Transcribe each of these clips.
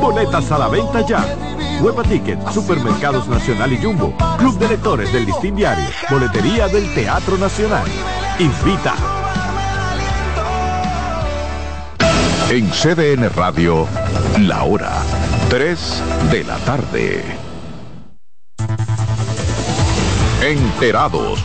Boletas a la venta ya. Hueva Ticket, Supermercados Nacional y Jumbo, Club de Lectores del Listín Diario, Boletería del Teatro Nacional. Invita. En CDN Radio, la hora 3 de la tarde. Enterados,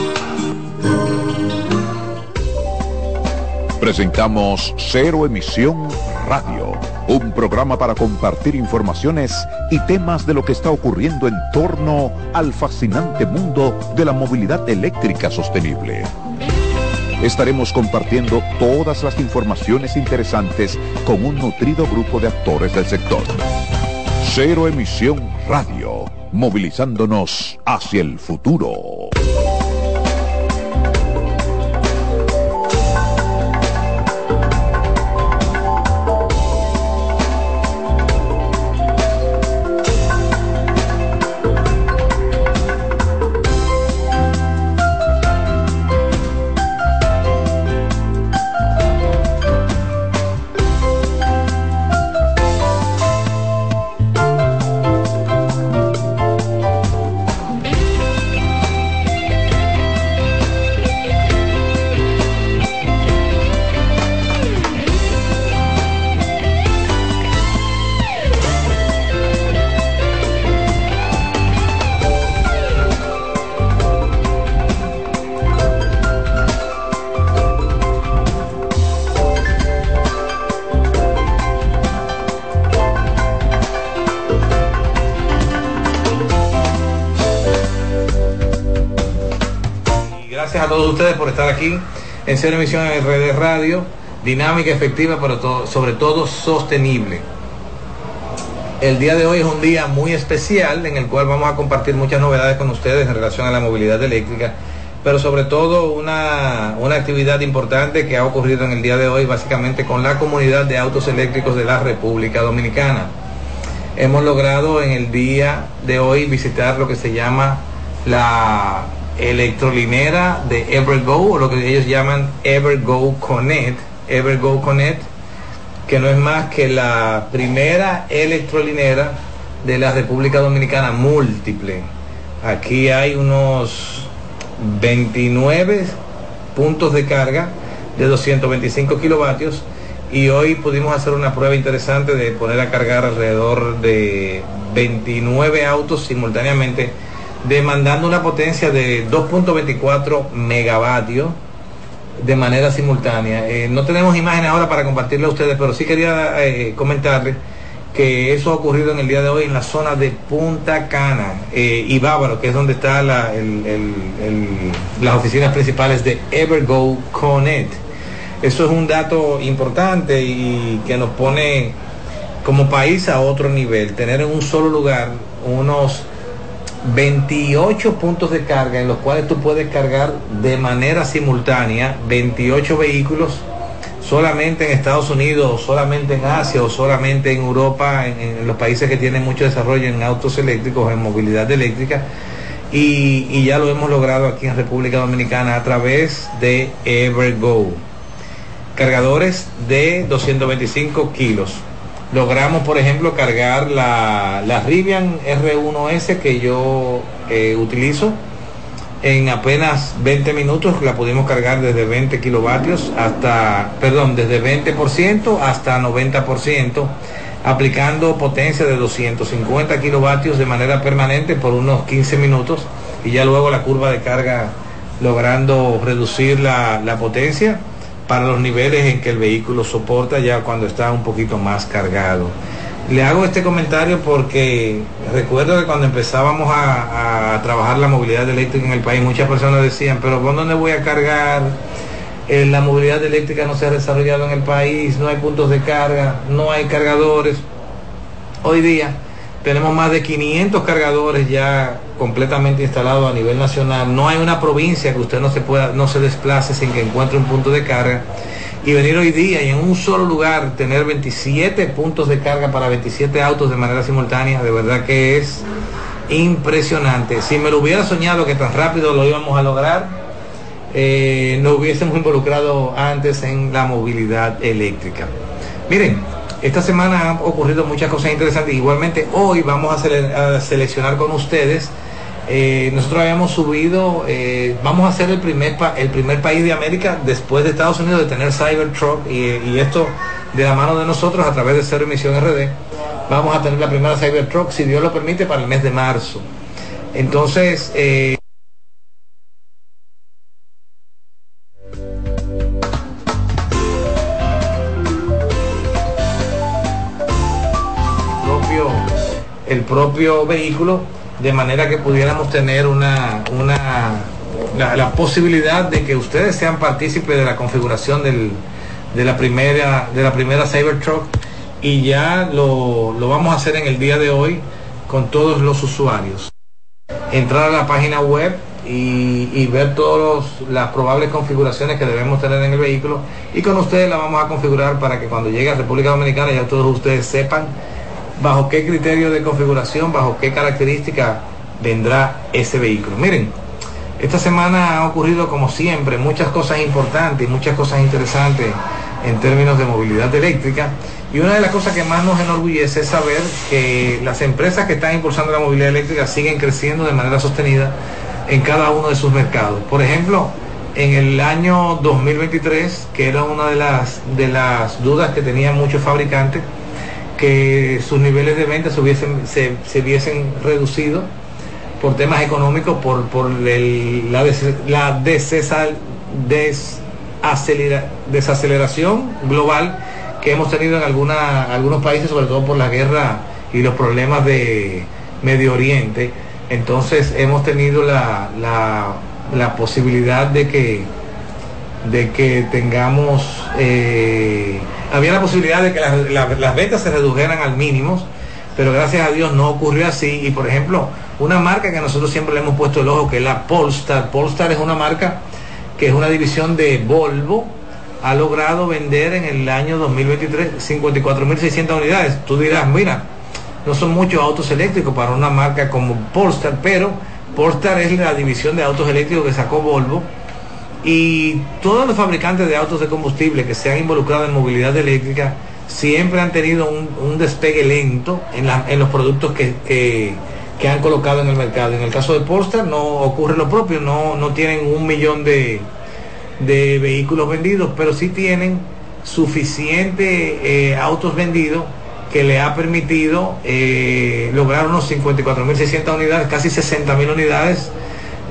Presentamos Cero Emisión Radio, un programa para compartir informaciones y temas de lo que está ocurriendo en torno al fascinante mundo de la movilidad eléctrica sostenible. Estaremos compartiendo todas las informaciones interesantes con un nutrido grupo de actores del sector. Cero Emisión Radio, movilizándonos hacia el futuro. Aquí en Cero Emisión en Redes Radio, dinámica, efectiva, pero sobre todo sostenible. El día de hoy es un día muy especial en el cual vamos a compartir muchas novedades con ustedes en relación a la movilidad eléctrica, pero sobre todo una, una actividad importante que ha ocurrido en el día de hoy básicamente con la comunidad de autos eléctricos de la República Dominicana. Hemos logrado en el día de hoy visitar lo que se llama la electrolinera de Evergo o lo que ellos llaman Evergo Connect. Evergo Connect que no es más que la primera electrolinera de la República Dominicana múltiple. Aquí hay unos 29 puntos de carga de 225 kilovatios y hoy pudimos hacer una prueba interesante de poner a cargar alrededor de 29 autos simultáneamente demandando una potencia de 2.24 megavatios de manera simultánea. Eh, no tenemos imágenes ahora para compartirle a ustedes, pero sí quería eh, comentarles que eso ha ocurrido en el día de hoy en la zona de Punta Cana eh, y Bávaro, que es donde están las oficinas principales de Evergo Connect. Eso es un dato importante y que nos pone como país a otro nivel. Tener en un solo lugar unos 28 puntos de carga en los cuales tú puedes cargar de manera simultánea 28 vehículos solamente en Estados Unidos, solamente en Asia o solamente en Europa, en, en los países que tienen mucho desarrollo en autos eléctricos, en movilidad eléctrica. Y, y ya lo hemos logrado aquí en República Dominicana a través de Evergo. Cargadores de 225 kilos logramos, por ejemplo, cargar la, la Rivian R1S que yo eh, utilizo. En apenas 20 minutos la pudimos cargar desde 20 kilovatios hasta, perdón, desde 20% hasta 90%, aplicando potencia de 250 kilovatios de manera permanente por unos 15 minutos y ya luego la curva de carga logrando reducir la, la potencia para los niveles en que el vehículo soporta ya cuando está un poquito más cargado. Le hago este comentario porque recuerdo que cuando empezábamos a, trabajar la movilidad eléctrica en el país, muchas personas decían, pero ¿por dónde voy a cargar? Eh, la movilidad eléctrica no se ha desarrollado en el país, no hay puntos de carga, no hay cargadores. Hoy día tenemos más de 500 cargadores ya completamente instalados a nivel nacional. No hay una provincia que usted no se pueda, no se desplace sin que encuentre un punto de carga. Y venir hoy día y en un solo lugar tener 27 puntos de carga para 27 autos de manera simultánea, de verdad que es impresionante. Si me lo hubiera soñado que tan rápido lo íbamos a lograr, eh, nos hubiésemos involucrado antes en la movilidad eléctrica. Miren, esta semana han ocurrido muchas cosas interesantes. Igualmente hoy vamos a, seleccionar con ustedes. Eh, nosotros habíamos subido, eh, vamos a ser el primer, país de América después de Estados Unidos de tener Cybertruck y, y esto de la mano de nosotros a través de Cero Emisión RD. Vamos a tener la primera Cybertruck, si Dios lo permite, para el mes de marzo. Entonces, eh, propio vehículo de manera que pudiéramos tener una, una la, posibilidad de que ustedes sean partícipes de la configuración del, de la primera de la primera Cybertruck y ya lo, lo vamos a hacer en el día de hoy con todos los usuarios. Entrar a la página web y, y, ver todas las probables configuraciones que debemos tener en el vehículo y con ustedes la vamos a configurar para que cuando llegue a República Dominicana ya todos ustedes sepan bajo qué criterio de configuración, bajo qué característica vendrá ese vehículo. Miren, esta semana ha ocurrido como siempre muchas cosas importantes, muchas cosas interesantes en términos de movilidad eléctrica. Y una de las cosas que más nos enorgullece es saber que las empresas que están impulsando la movilidad eléctrica siguen creciendo de manera sostenida en cada uno de sus mercados. Por ejemplo, en el año 2023, que era una de las, de las dudas que tenían muchos fabricantes, que sus niveles de ventas se hubiesen, se, hubiesen reducido por temas económicos, por, por la, la desaceleración global que hemos tenido en alguna, algunos países, sobre todo por la guerra y los problemas de Medio Oriente. Entonces hemos tenido la, la, la posibilidad de que, de que tengamos... Eh, había la posibilidad de que las, ventas se redujeran al mínimo, pero gracias a Dios no ocurrió así. Y por ejemplo, una marca que nosotros siempre le hemos puesto el ojo, que es la Polestar. Polestar es una marca que es una división de Volvo, ha logrado vender en el año 2023 54.600 unidades. Tú dirás, mira, no son muchos autos eléctricos para una marca como Polestar, pero Polestar es la división de autos eléctricos que sacó Volvo y todos los fabricantes de autos de combustible que se han involucrado en movilidad eléctrica siempre han tenido un, despegue lento en, los productos que, han colocado en el mercado. En el caso de Polestar no ocurre lo propio, no, no tienen un millón de, vehículos vendidos, pero sí tienen suficientes eh, autos vendidos que le ha permitido eh, lograr unos 54.600 unidades, casi 60.000 unidades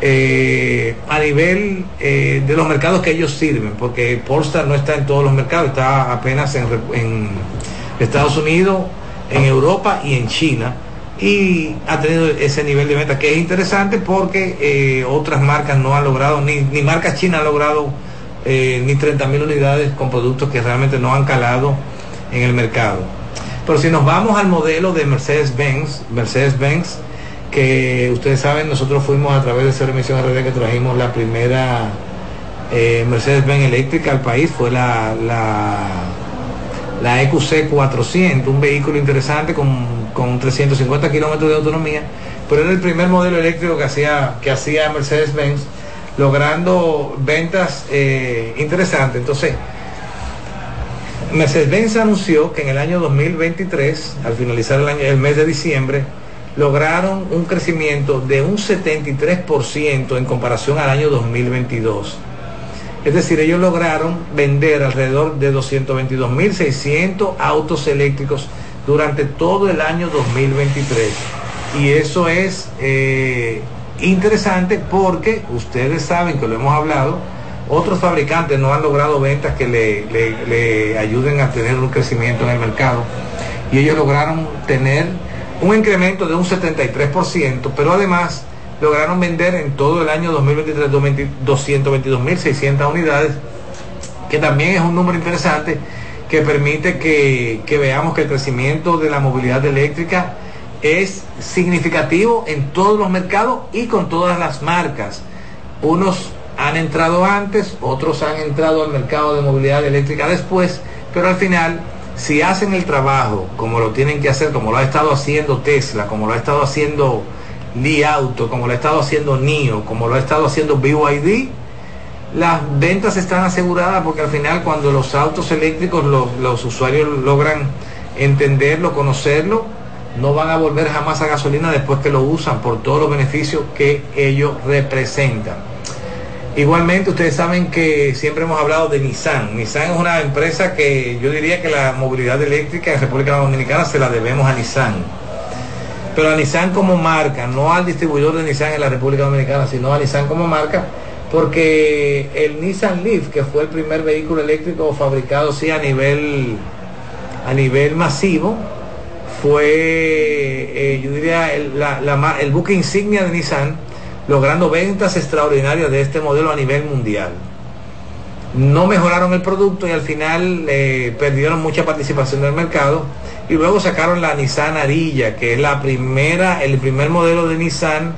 eh, a nivel eh, de los mercados que ellos sirven, porque Polestar no está en todos los mercados, está apenas en, Estados Unidos, en Europa y en China. Y ha tenido ese nivel de venta que es interesante porque eh, otras marcas no han logrado, ni, ni marcas chinas han logrado ni 30 mil unidades con productos que realmente no han calado en el mercado. Pero si nos vamos al modelo de Mercedes-Benz, Mercedes-Benz que ustedes saben, nosotros fuimos a través de Cero Emisión RD que trajimos la primera eh, Mercedes-Benz eléctrica al país, fue la, la, EQC 400, un vehículo interesante con, 350 kilómetros de autonomía, pero era el primer modelo eléctrico que hacía, que hacía Mercedes-Benz, logrando ventas eh, interesantes. Entonces, Mercedes-Benz anunció que en el año 2023, al finalizar el mes de diciembre, lograron un crecimiento de un 73% en comparación al año 2022. Es decir, ellos lograron vender alrededor de 222.600 autos eléctricos durante todo el año 2023. Y eso es eh, interesante porque ustedes saben que lo hemos hablado, otros fabricantes no han logrado ventas que le ayuden a tener un crecimiento en el mercado. y ellos lograron tener un incremento de un 73%, pero además lograron vender en todo el año 2023 222.600 unidades, que también es un número interesante que permite que, que, veamos que el crecimiento de la movilidad eléctrica es significativo en todos los mercados y con todas las marcas. Unos han entrado antes, otros han entrado al mercado de movilidad eléctrica después, pero al final si hacen el trabajo como lo tienen que hacer, como lo ha estado haciendo Tesla, como lo ha estado haciendo Li Auto, como lo ha estado haciendo NIO, como lo ha estado haciendo BYD, las ventas están aseguradas porque al final cuando los autos eléctricos los, los usuarios logran entenderlo, conocerlo, no van a volver jamás a gasolina después que lo usan por todos los beneficios que ellos representan. Igualmente, ustedes saben que siempre hemos hablado de Nissan. Nissan es una empresa que yo diría que la movilidad eléctrica en República Dominicana se la debemos a Nissan. Pero a Nissan como marca, no al distribuidor de Nissan en la República Dominicana, sino a Nissan como marca, porque el Nissan Leaf, que fue el primer vehículo eléctrico fabricado sí a nivel a nivel masivo, fue, eh, yo diría, el, el buque insignia de Nissan logrando ventas extraordinarias de este modelo a nivel mundial. No mejoraron el producto y al final eh, perdieron mucha participación del mercado y luego sacaron la Nissan Arilla, que es la primera, el primer modelo de Nissan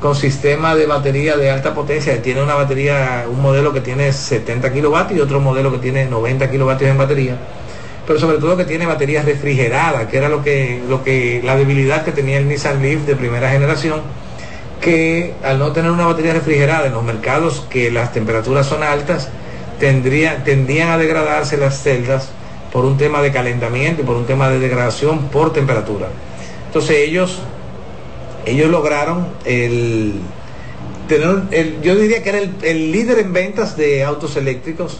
con sistema de batería de alta potencia. Tiene una batería, un modelo que tiene 70 kilovatios y otro modelo que tiene 90 kilovatios en batería. Pero sobre todo que tiene baterías refrigeradas, que era lo que, lo que, la debilidad que tenía el Nissan Leaf de primera generación que al no tener una batería refrigerada en los mercados que las temperaturas son altas, tendría, a degradarse las celdas por un tema de calentamiento y por un tema de degradación por temperatura. Entonces ellos, ellos lograron el, tener, el, yo diría que era el, el, líder en ventas de autos eléctricos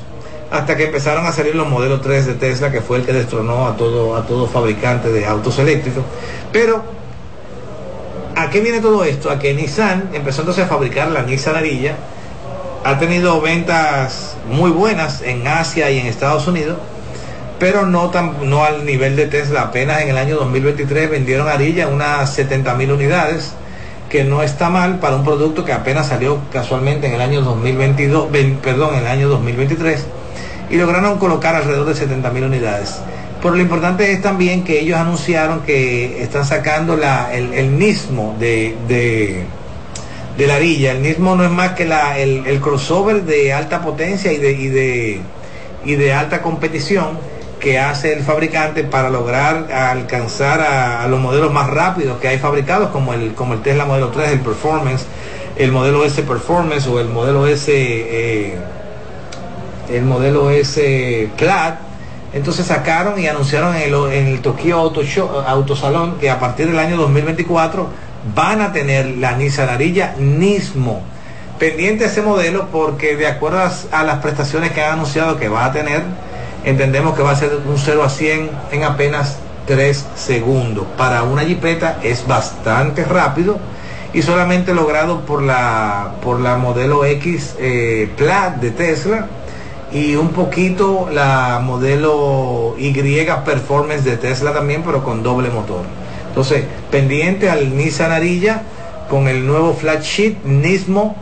hasta que empezaron a salir los modelos 3 de Tesla, que fue el que destronó a todo, a todo fabricante de autos eléctricos. Pero ¿A qué viene todo esto? A que Nissan empezó entonces a fabricar la Nissan Arilla, ha tenido ventas muy buenas en Asia y en Estados Unidos, pero no, tan, no al nivel de Tesla. Apenas en el año 2023 vendieron Arilla unas 70 mil unidades, que no está mal para un producto que apenas salió casualmente en el año 2022, perdón, en el año 2023, y lograron colocar alrededor de 70 mil unidades. Pero lo importante es también que ellos anunciaron que están sacando la, el, el nismo de, de, la Arilla. El nismo no es más que la, el, crossover de alta potencia y de, y de, y de alta competición que hace el fabricante para lograr alcanzar a, los modelos más rápidos que hay fabricados, como el, como el Tesla Modelo 3, el Performance, el modelo S Performance o el modelo S, eh, el modelo S Clad entonces sacaron y anunciaron en el, Tokyo Auto Show, Autosalón que a partir del año 2024 van a tener la Nissan Arilla Nismo. Pendiente ese modelo porque de acuerdo a las prestaciones que han anunciado que va a tener, entendemos que va a ser un 0 a 100 en apenas 3 segundos. Para una jipeta es bastante rápido y solamente logrado por la, por la modelo X eh, Plat de Tesla y un poquito la modelo Y Performance de Tesla también, pero con doble motor. Entonces, pendiente al Nissan Arilla con el nuevo flat sheet Nismo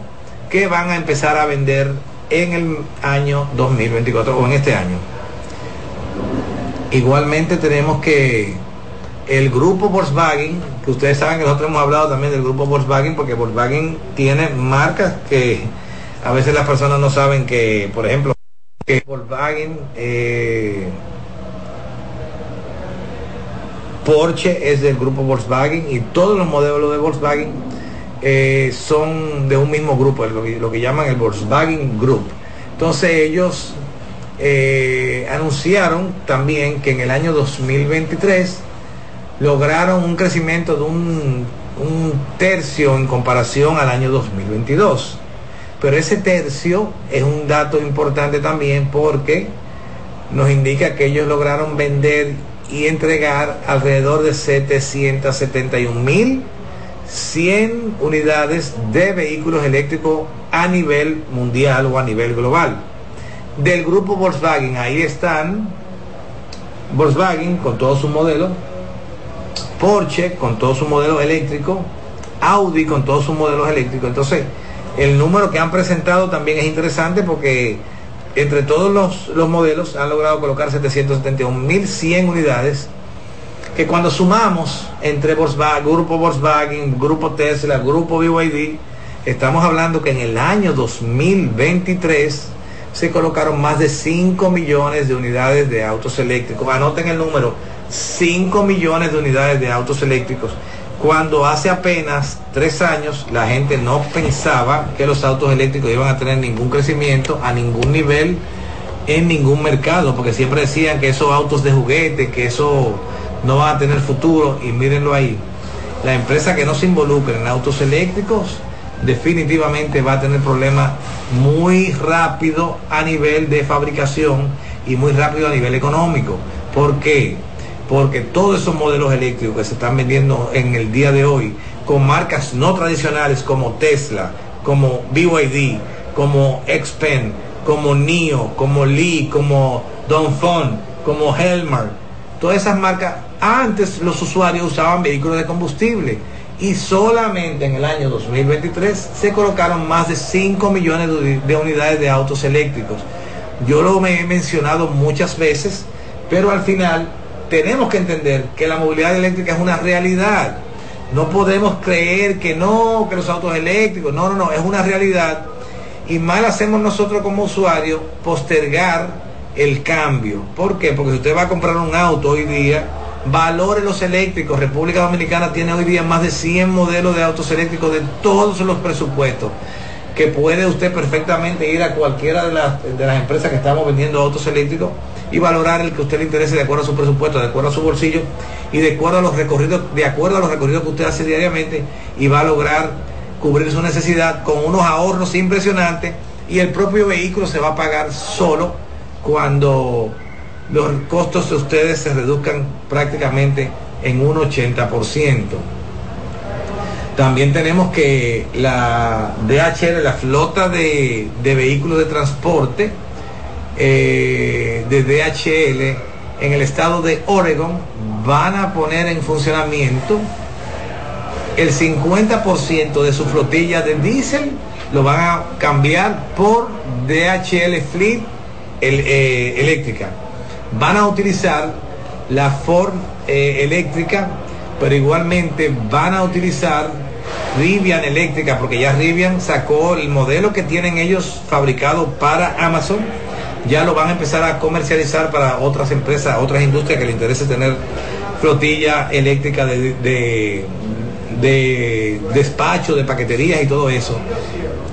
que van a empezar a vender en el año 2024 o en este año. Igualmente tenemos que el grupo Volkswagen, que ustedes saben que nosotros hemos hablado también del grupo Volkswagen, porque Volkswagen tiene marcas que a veces las personas no saben que, por ejemplo, que Volkswagen, eh, Porsche es del grupo Volkswagen y todos los modelos de Volkswagen eh, son de un mismo grupo, lo que, llaman el Volkswagen Group. Entonces ellos eh, anunciaron también que en el año 2023 lograron un crecimiento de un, un tercio en comparación al año 2022. Pero ese tercio es un dato importante también porque nos indica que ellos lograron vender y entregar alrededor de 771 mil 100 unidades de vehículos eléctricos a nivel mundial o a nivel global. Del grupo Volkswagen, ahí están Volkswagen con todos sus modelos, Porsche con todos sus modelos eléctricos, Audi con todos sus modelos eléctricos. Entonces, el número que han presentado también es interesante porque entre todos los, modelos han logrado colocar 771.100 unidades que cuando sumamos entre Volkswagen, Grupo Volkswagen, Grupo Tesla, Grupo BYD, estamos hablando que en el año 2023 se colocaron más de 5 millones de unidades de autos eléctricos. Anoten el número, 5 millones de unidades de autos eléctricos. Cuando hace apenas tres años la gente no pensaba que los autos eléctricos iban a tener ningún crecimiento a ningún nivel en ningún mercado, porque siempre decían que esos autos de juguete, que eso no va a tener futuro, y mírenlo ahí. La empresa que no se involucre en autos eléctricos definitivamente va a tener problemas muy rápido a nivel de fabricación y muy rápido a nivel económico. ¿Por qué? Porque todos esos modelos eléctricos que se están vendiendo en el día de hoy con marcas no tradicionales como Tesla, como BYD, como Xpen, como NIO, como Lee, como Dongfeng, como Helmer, todas esas marcas, antes los usuarios usaban vehículos de combustible y solamente en el año 2023 se colocaron más de 5 millones de unidades de autos eléctricos. Yo lo he mencionado muchas veces, pero al final tenemos que entender que la movilidad eléctrica es una realidad. No podemos creer que no, que los autos eléctricos, no, no, no, es una realidad. Y mal hacemos nosotros como usuarios postergar el cambio. ¿Por qué? Porque si usted va a comprar un auto hoy día, valore los eléctricos. República Dominicana tiene hoy día más de 100 modelos de autos eléctricos de todos los presupuestos que puede usted perfectamente ir a cualquiera de las, de las empresas que estamos vendiendo autos eléctricos y valorar el que usted le interese de acuerdo a su presupuesto, de acuerdo a su bolsillo y de acuerdo a los recorridos, de acuerdo a los recorridos que usted hace diariamente y va a lograr cubrir su necesidad con unos ahorros impresionantes y el propio vehículo se va a pagar solo cuando los costos de ustedes se reduzcan prácticamente en un 80%. También tenemos que la DHL, la flota de, vehículos de transporte eh, de DHL en el estado de Oregon van a poner en funcionamiento el 50% de su flotilla de diésel lo van a cambiar por DHL Fleet eh, eléctrica. Van a utilizar la Ford eh, eléctrica, pero igualmente van a utilizar Rivian eléctrica, porque ya Rivian sacó el modelo que tienen ellos fabricado para Amazon, ya lo van a empezar a comercializar para otras empresas, otras industrias que les interese tener flotilla eléctrica de, de, despacho, de paqueterías y todo eso.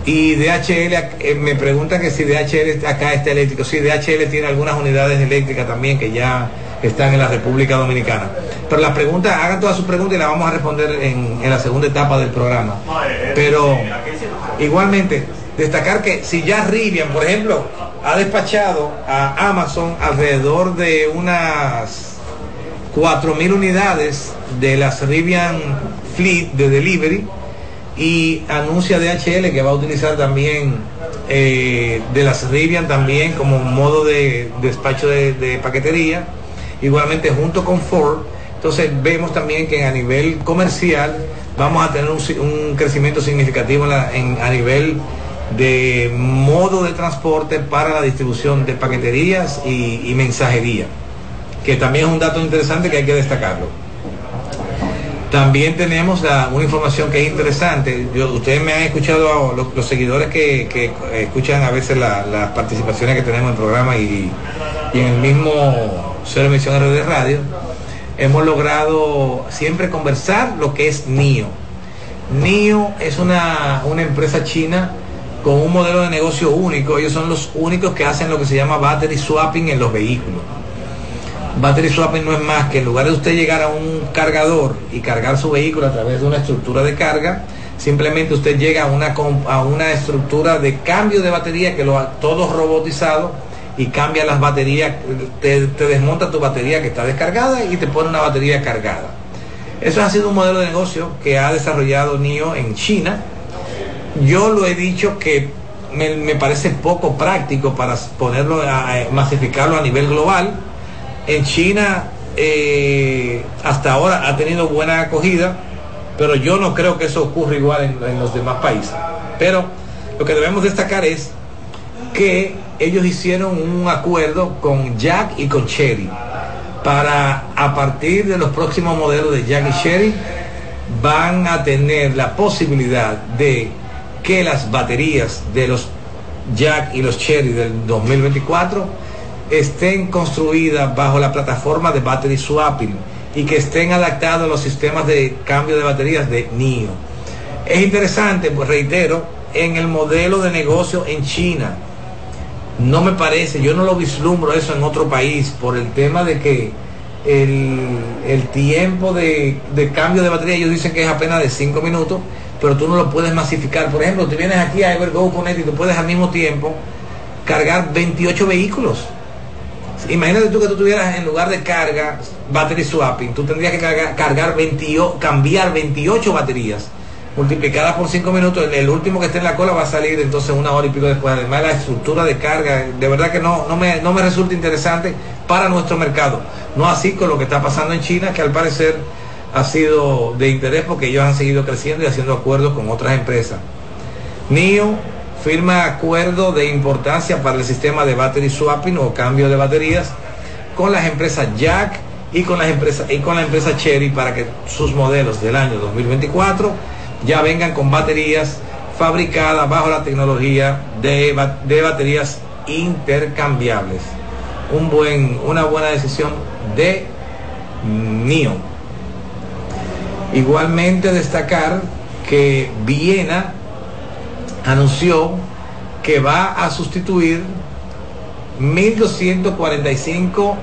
Y DHL, eh, me preguntan que si DHL acá está eléctrico. Sí, DHL tiene algunas unidades eléctricas también que ya están en la República Dominicana. Pero las preguntas, hagan todas sus preguntas y las vamos a responder en, la segunda etapa del programa. Pero igualmente, destacar que si ya Rivian, por ejemplo, ha despachado a Amazon alrededor de unas 4.000 unidades de las Rivian Fleet de delivery y anuncia DHL que va a utilizar también eh, de las Rivian también como modo de, despacho de paquetería igualmente junto con Ford. Entonces vemos también que a nivel comercial vamos a tener un, crecimiento significativo a nivel de modo de transporte para la distribución de paqueterías y, mensajería, que también es un dato interesante que hay que destacarlo. También tenemos una información que es interesante. ustedes me han escuchado, los, seguidores que, escuchan a veces las participaciones que tenemos en el programa y, en el mismo ser emisionero de radio, hemos logrado siempre conversar lo que es NIO. NIO es una, una empresa china con un modelo de negocio único. Ellos son los únicos que hacen lo que se llama battery swapping en los vehículos. Battery swapping no es más que en lugar de usted llegar a un cargador y cargar su vehículo a través de una estructura de carga, simplemente usted llega a una, a una estructura de cambio de batería que lo ha todo robotizado y cambia las baterías, te, desmonta tu batería que está descargada y te pone una batería cargada. Eso ha sido un modelo de negocio que ha desarrollado NIO en China. Yo lo he dicho que me, parece poco práctico para ponerlo, a, masificarlo a nivel global. En China eh, hasta ahora ha tenido buena acogida, pero yo no creo que eso ocurra igual en, en los demás países. Pero lo que debemos destacar es que ellos hicieron un acuerdo con Jack y con Cherry para a partir de los próximos modelos de Jack y Cherry van a tener la posibilidad de que las baterías de los Jack y los Cherry del 2024 estén construidas bajo la plataforma de battery swapping y que estén adaptados a los sistemas de cambio de baterías de NIO. Es interesante, pues reitero, en el modelo de negocio en China. No me parece, yo no lo vislumbro eso en otro país por el tema de que el, el tiempo de, de, cambio de batería, ellos dicen que es apenas de 5 minutos, pero tú no lo puedes masificar. Por ejemplo, tú vienes aquí a Evergo Connect y tú puedes al mismo tiempo cargar 28 vehículos. Imagínate tú que tú tuvieras en lugar de carga battery swapping, tú tendrías que cargar, cargar 28, cambiar 28 baterías multiplicadas por 5 minutos, el, el, último que esté en la cola va a salir entonces una hora y pico después. Además la estructura de carga, de verdad que no, no, me, no me resulta interesante para nuestro mercado. No así con lo que está pasando en China, que al parecer ha sido de interés porque ellos han seguido creciendo y haciendo acuerdos con otras empresas. NIO firma acuerdo de importancia para el sistema de battery swapping o cambio de baterías con las empresas Jack y con las empresas y con la empresa Cherry para que sus modelos del año 2024 ya vengan con baterías fabricadas bajo la tecnología de, de baterías intercambiables. Un buen, una buena decisión de NIO. Igualmente destacar que Viena anunció que va a sustituir 1.245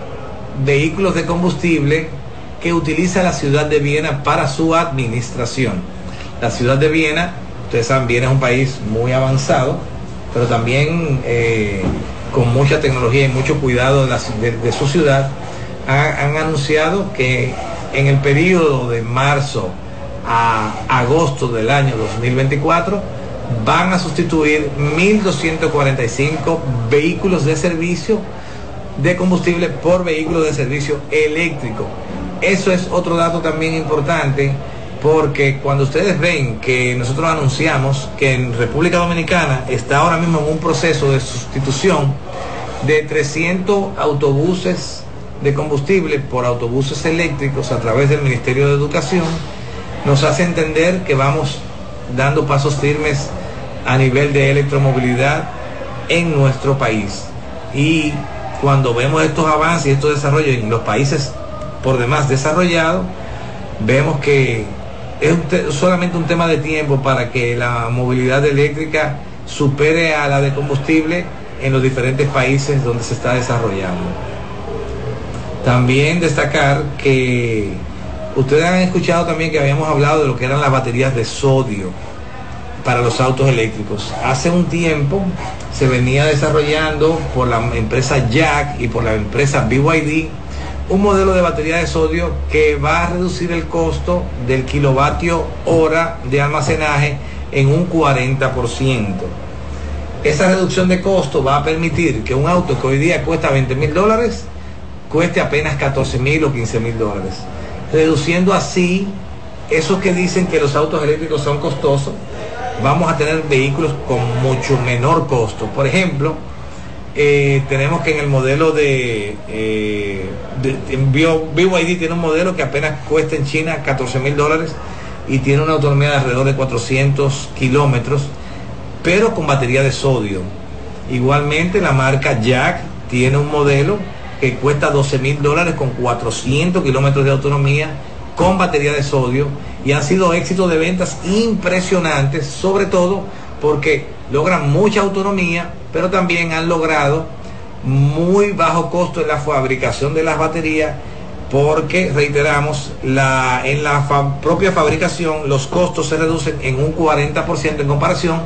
vehículos de combustible que utiliza la ciudad de Viena para su administración. La ciudad de Viena, ustedes saben, Viena es un país muy avanzado, pero también eh, con mucha tecnología y mucho cuidado de, su ciudad, ha, han anunciado que en el periodo de marzo a agosto del año 2024 van a sustituir 1.245 vehículos de servicio de combustible por vehículos de servicio eléctrico. Eso es otro dato también importante porque cuando ustedes ven que nosotros anunciamos que en República Dominicana está ahora mismo en un proceso de sustitución de 300 autobuses de combustible por autobuses eléctricos a través del Ministerio de Educación, nos hace entender que vamos dando pasos firmes a nivel de electromovilidad en nuestro país. Y cuando vemos estos avances y estos desarrollos en los países por demás desarrollados, vemos que es solamente un tema de tiempo para que la movilidad eléctrica supere a la de combustible en los diferentes países donde se está desarrollando. También destacar que ustedes han escuchado también que habíamos hablado de lo que eran las baterías de sodio para los autos eléctricos. Hace un tiempo se venía desarrollando por la empresa Jack y por la empresa BYD un modelo de batería de sodio que va a reducir el costo del kilovatio hora de almacenaje en un 40%. Esa reducción de costo va a permitir que un auto que hoy día cuesta 20 mil dólares cueste apenas 14 mil o 15 mil dólares, reduciendo así esos que dicen que los autos eléctricos son costosos, vamos a tener vehículos con mucho menor costo. Por ejemplo, eh, tenemos que en el modelo de, eh, de, BYD tiene un modelo que apenas cuesta en China 14 mil dólares y tiene una autonomía de alrededor de 400 kilómetros, pero con batería de sodio. Igualmente la marca Jack tiene un modelo que cuesta 12 mil dólares con 400 kilómetros de autonomía con batería de sodio y han sido éxitos de ventas impresionantes, sobre todo porque logran mucha autonomía, pero también han logrado muy bajo costo en la fabricación de las baterías, porque reiteramos, la, en la propia fabricación los costos se reducen en un 40% en comparación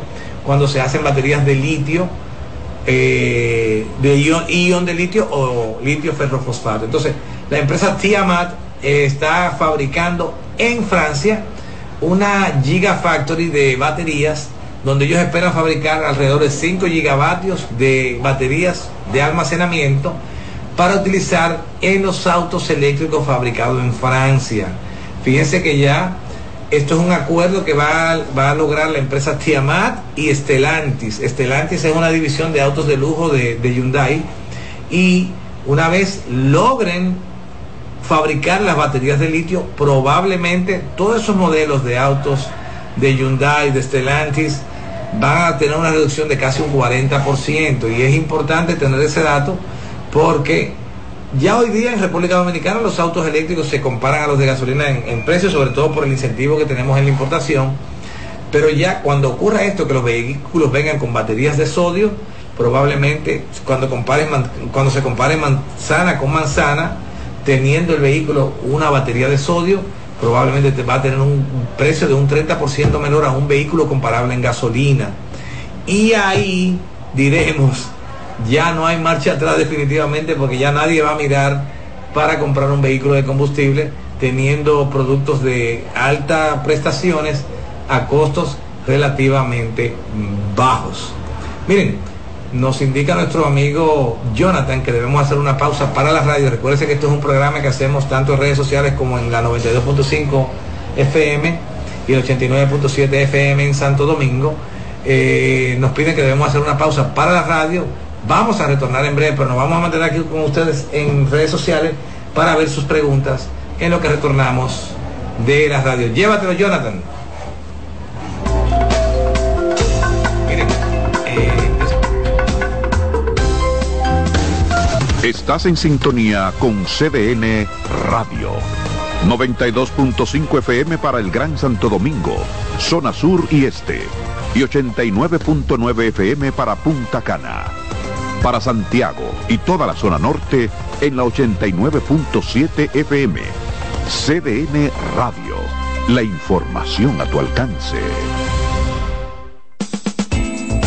cuando se hacen baterías de litio, eh, de ion, ion, de litio o litio ferrofosfato. Entonces, la empresa Tiamat eh, está fabricando en Francia una Gigafactory de baterías donde ellos esperan fabricar alrededor de 5 gigavatios de baterías de almacenamiento para utilizar en los autos eléctricos fabricados en Francia. Fíjense que ya esto es un acuerdo que va a, lograr la empresa Tiamat y Stellantis. Stellantis es una división de autos de lujo de, de Hyundai y una vez logren fabricar las baterías de litio, probablemente todos esos modelos de autos de Hyundai, de Stellantis, van a tener una reducción de casi un 40%. Y es importante tener ese dato porque ya hoy día en República Dominicana los autos eléctricos se comparan a los de gasolina en, precio, sobre todo por el incentivo que tenemos en la importación. Pero ya cuando ocurra esto, que los vehículos vengan con baterías de sodio, probablemente cuando, cuando se compare manzana con manzana, teniendo el vehículo una batería de sodio, probablemente te va a tener un precio de un 30% menor a un vehículo comparable en gasolina. Y ahí diremos, ya no hay marcha atrás definitivamente porque ya nadie va a mirar para comprar un vehículo de combustible teniendo productos de altas prestaciones a costos relativamente bajos. Miren, nos indica nuestro amigo Jonathan que debemos hacer una pausa para la radio. Recuerden que esto es un programa que hacemos tanto en redes sociales como en la 92.5 FM y el 89.7 FM en Santo Domingo. Eh, nos piden que debemos hacer una pausa para la radio. Vamos a retornar en breve, pero nos vamos a mantener aquí con ustedes en redes sociales para ver sus preguntas en lo que retornamos de la radio. Llévatelo, Jonathan. Estás en sintonía con CDN Radio. 92.5 FM para el Gran Santo Domingo, zona sur y este. Y 89.9 FM para Punta Cana. Para Santiago y toda la zona norte en la 89.7 FM. CDN Radio. La información a tu alcance.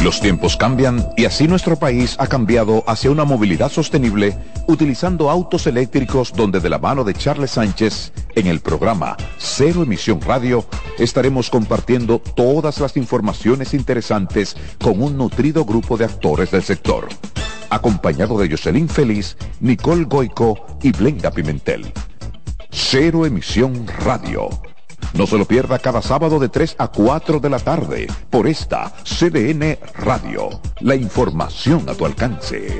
Los tiempos cambian y así nuestro país ha cambiado hacia una movilidad sostenible utilizando autos eléctricos donde de la mano de Charles Sánchez en el programa Cero Emisión Radio estaremos compartiendo todas las informaciones interesantes con un nutrido grupo de actores del sector, acompañado de Jocelyn Feliz, Nicole Goico y Blenda Pimentel. Cero Emisión Radio no se lo pierda cada sábado de 3 a 4 de la tarde por esta CDN Radio. La información a tu alcance.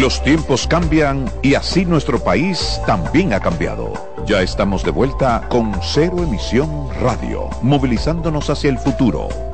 Los tiempos cambian y así nuestro país también ha cambiado. Ya estamos de vuelta con Cero Emisión Radio, movilizándonos hacia el futuro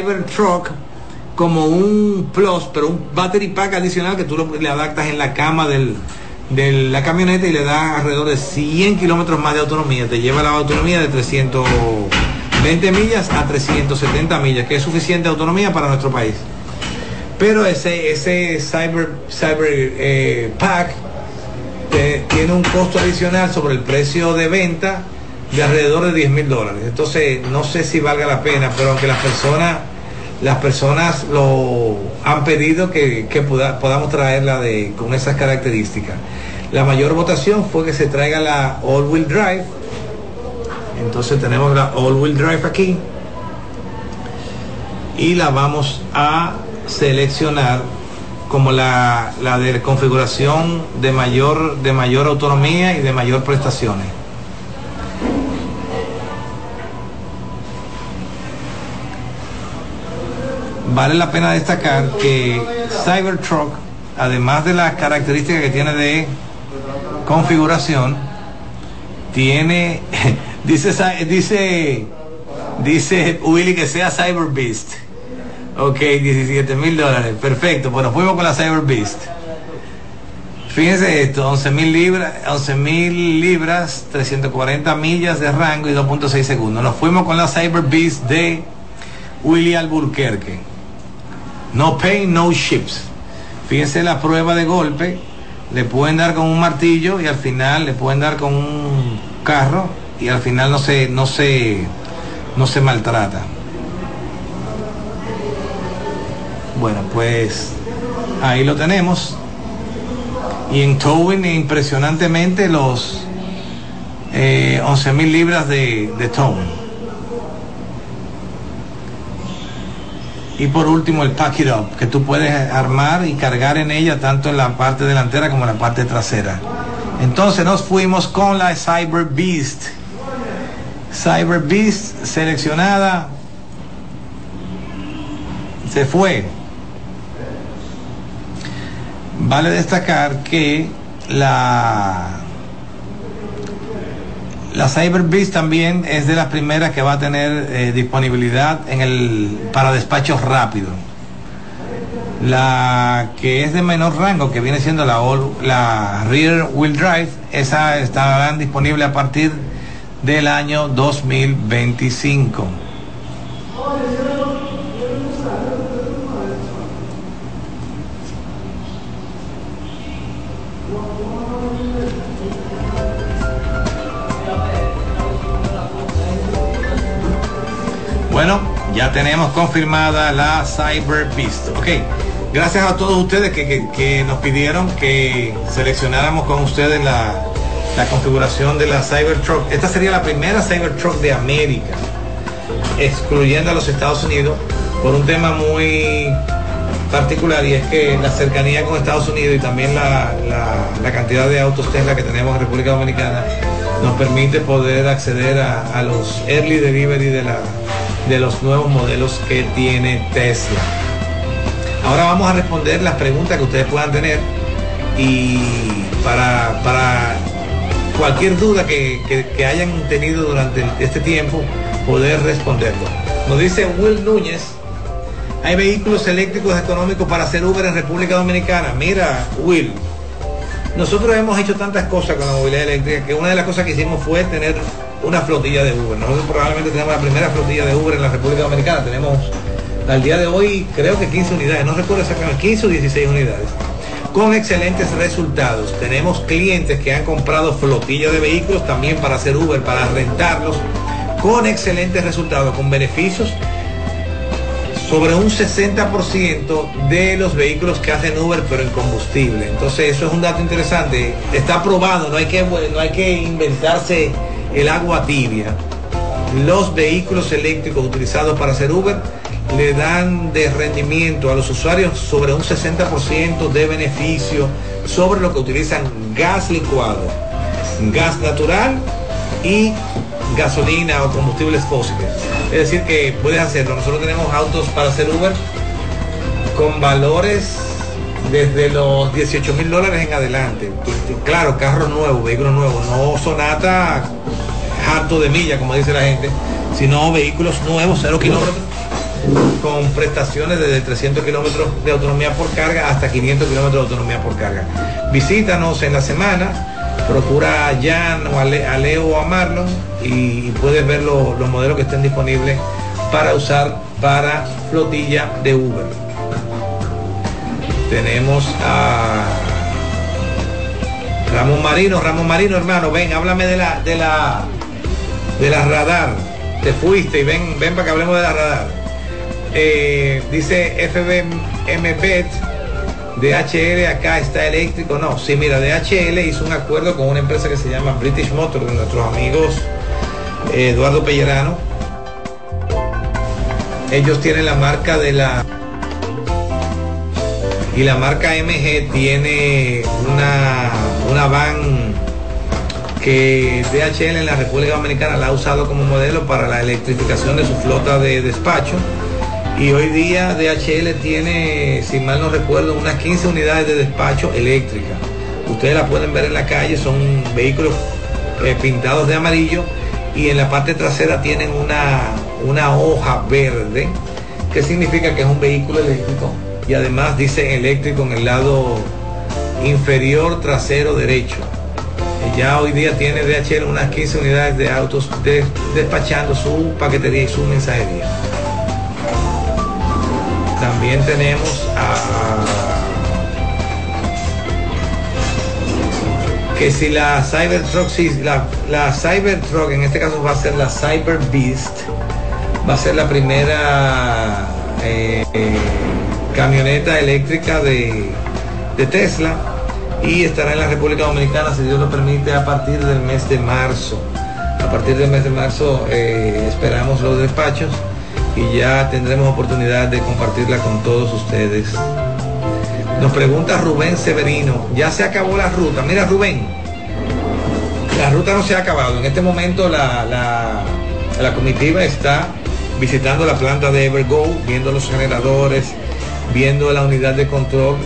Cybertruck como un plus, pero un battery pack adicional que tú lo, le adaptas en la cama del, de la camioneta y le da alrededor de 100 kilómetros más de autonomía. Te lleva la autonomía de 320 millas a 370 millas, que es suficiente autonomía para nuestro país. Pero ese, ese Cyber, cyber eh, Pack tiene un costo adicional sobre el precio de venta de alrededor de 10 mil dólares. Entonces, no sé si valga la pena, pero aunque las personas, las personas lo han pedido que, podamos traerla de, con esas características. La mayor votación fue que se traiga la All Wheel Drive. Entonces tenemos la All Wheel Drive aquí. Y la vamos a seleccionar como la, la de configuración de mayor, de mayor autonomía y de mayor prestaciones. Vale la pena destacar que Cybertruck, además de las características que tiene de configuración, tiene, dice, dice, dice Willy que sea Cyber Beast Ok, 17 mil dólares. Perfecto. Bueno, fuimos con la Cyber Beast. Fíjense esto, 11 mil libras, 11 mil libras, 340 millas de rango y 2.6 segundos. Nos fuimos con la Cyber Beast de William Alburquerque. No pay, no ships. Fíjense la prueba de golpe. Le pueden dar con un martillo y al final le pueden dar con un carro y al final no se, no se, no se maltrata. Bueno, pues ahí lo tenemos. Y en towing impresionantemente los eh, 11 mil libras de, de. Y por último el pack it up, que tú puedes armar y cargar en ella tanto en la parte delantera como en la parte trasera. Entonces nos fuimos con la Cyber Beast. Cyber Beast seleccionada. Se fue. Vale destacar que la, la Cyber Beast también es de las primeras que va a tener eh, disponibilidad en el, para despachos rápidos. La que es de menor rango, que viene siendo la, la Rear Wheel Drive, esa estará disponible a partir del año 2025. Bueno, ya tenemos confirmada la Cyber Beast. Ok, gracias a todos ustedes que, nos pidieron que seleccionáramos con ustedes la, la configuración de la Cybertruck. Esta sería la primera Cybertruck de América, excluyendo a los Estados Unidos, por un tema muy particular y es que la cercanía con Estados Unidos y también la, la, cantidad de autos Tesla que tenemos en República Dominicana nos permite poder acceder a, a los early delivery de la, de los nuevos modelos que tiene Tesla. Ahora vamos a responder las preguntas que ustedes puedan tener y para, para cualquier duda que, hayan tenido durante este tiempo, poder responderlo. Nos dice Will Núñez, hay vehículos eléctricos económicos para hacer Uber en República Dominicana. Mira, Will, nosotros hemos hecho tantas cosas con la movilidad eléctrica que una de las cosas que hicimos fue tener una flotilla de Uber. Nosotros probablemente tenemos la primera flotilla de Uber en la República Dominicana. Tenemos al día de hoy creo que 15 unidades, no recuerdo exactamente, 15 o 16 unidades. Con excelentes resultados. Tenemos clientes que han comprado flotilla de vehículos también para hacer Uber, para rentarlos, con excelentes resultados, con beneficios sobre un 60% de los vehículos que hacen Uber pero en combustible. Entonces eso es un dato interesante. Está probado, no hay que, no hay que inventarse el agua tibia. Los vehículos eléctricos utilizados para hacer Uber le dan de rendimiento a los usuarios sobre un 60% de beneficio sobre lo que utilizan gas licuado, gas natural y gasolina o combustibles fósiles. Es decir, que puedes hacerlo. Nosotros tenemos autos para hacer Uber con valores desde los 18 mil dólares en adelante. Claro, carro nuevo, vehículo nuevo, no sonata harto de milla, como dice la gente, sino vehículos nuevos, cero kilómetros, con prestaciones desde 300 kilómetros de autonomía por carga hasta 500 kilómetros de autonomía por carga. Visítanos en la semana, procura a Jan o a, Leo o a Marlon y, puedes ver los modelos que estén disponibles para usar para flotilla de Uber. Tenemos a Ramón Marino, Ramón Marino, hermano, ven, háblame de la de la de la radar. Te fuiste y ven, ven para que hablemos de la radar. Eh, dice FBMPET, DHL acá está eléctrico. No, sí, mira, DHL hizo un acuerdo con una empresa que se llama British Motor, de nuestros amigos eh, Eduardo Pellerano. Ellos tienen la marca de la y la marca MG tiene una, una van DHL en la República Dominicana la ha usado como modelo para la electrificación de su flota de despacho. Y hoy día DHL tiene, si mal no recuerdo, unas 15 unidades de despacho eléctrica. Ustedes la pueden ver en la calle, son vehículos eh, pintados de amarillo y en la parte trasera tienen una, una hoja verde, que significa que es un vehículo eléctrico y además dice eléctrico en el lado inferior trasero derecho. Ya hoy día tiene DHL unas 15 unidades de autos despachando su paquetería y su mensajería. También tenemos a que si la Cybertruck, si la, la Cybertruck en este caso va a ser la Cyber Beast, va a ser la primera eh, camioneta eléctrica de, Tesla y estará en la República Dominicana, si Dios lo permite, a partir del mes de marzo. A partir del mes de marzo eh, esperamos los despachos y ya tendremos oportunidad de compartirla con todos ustedes. Nos pregunta Rubén Severino, ya se acabó la ruta. Mira Rubén, la ruta no se ha acabado. En este momento la, la, la comitiva está visitando la planta de Evergo, viendo los generadores, viendo la unidad de control,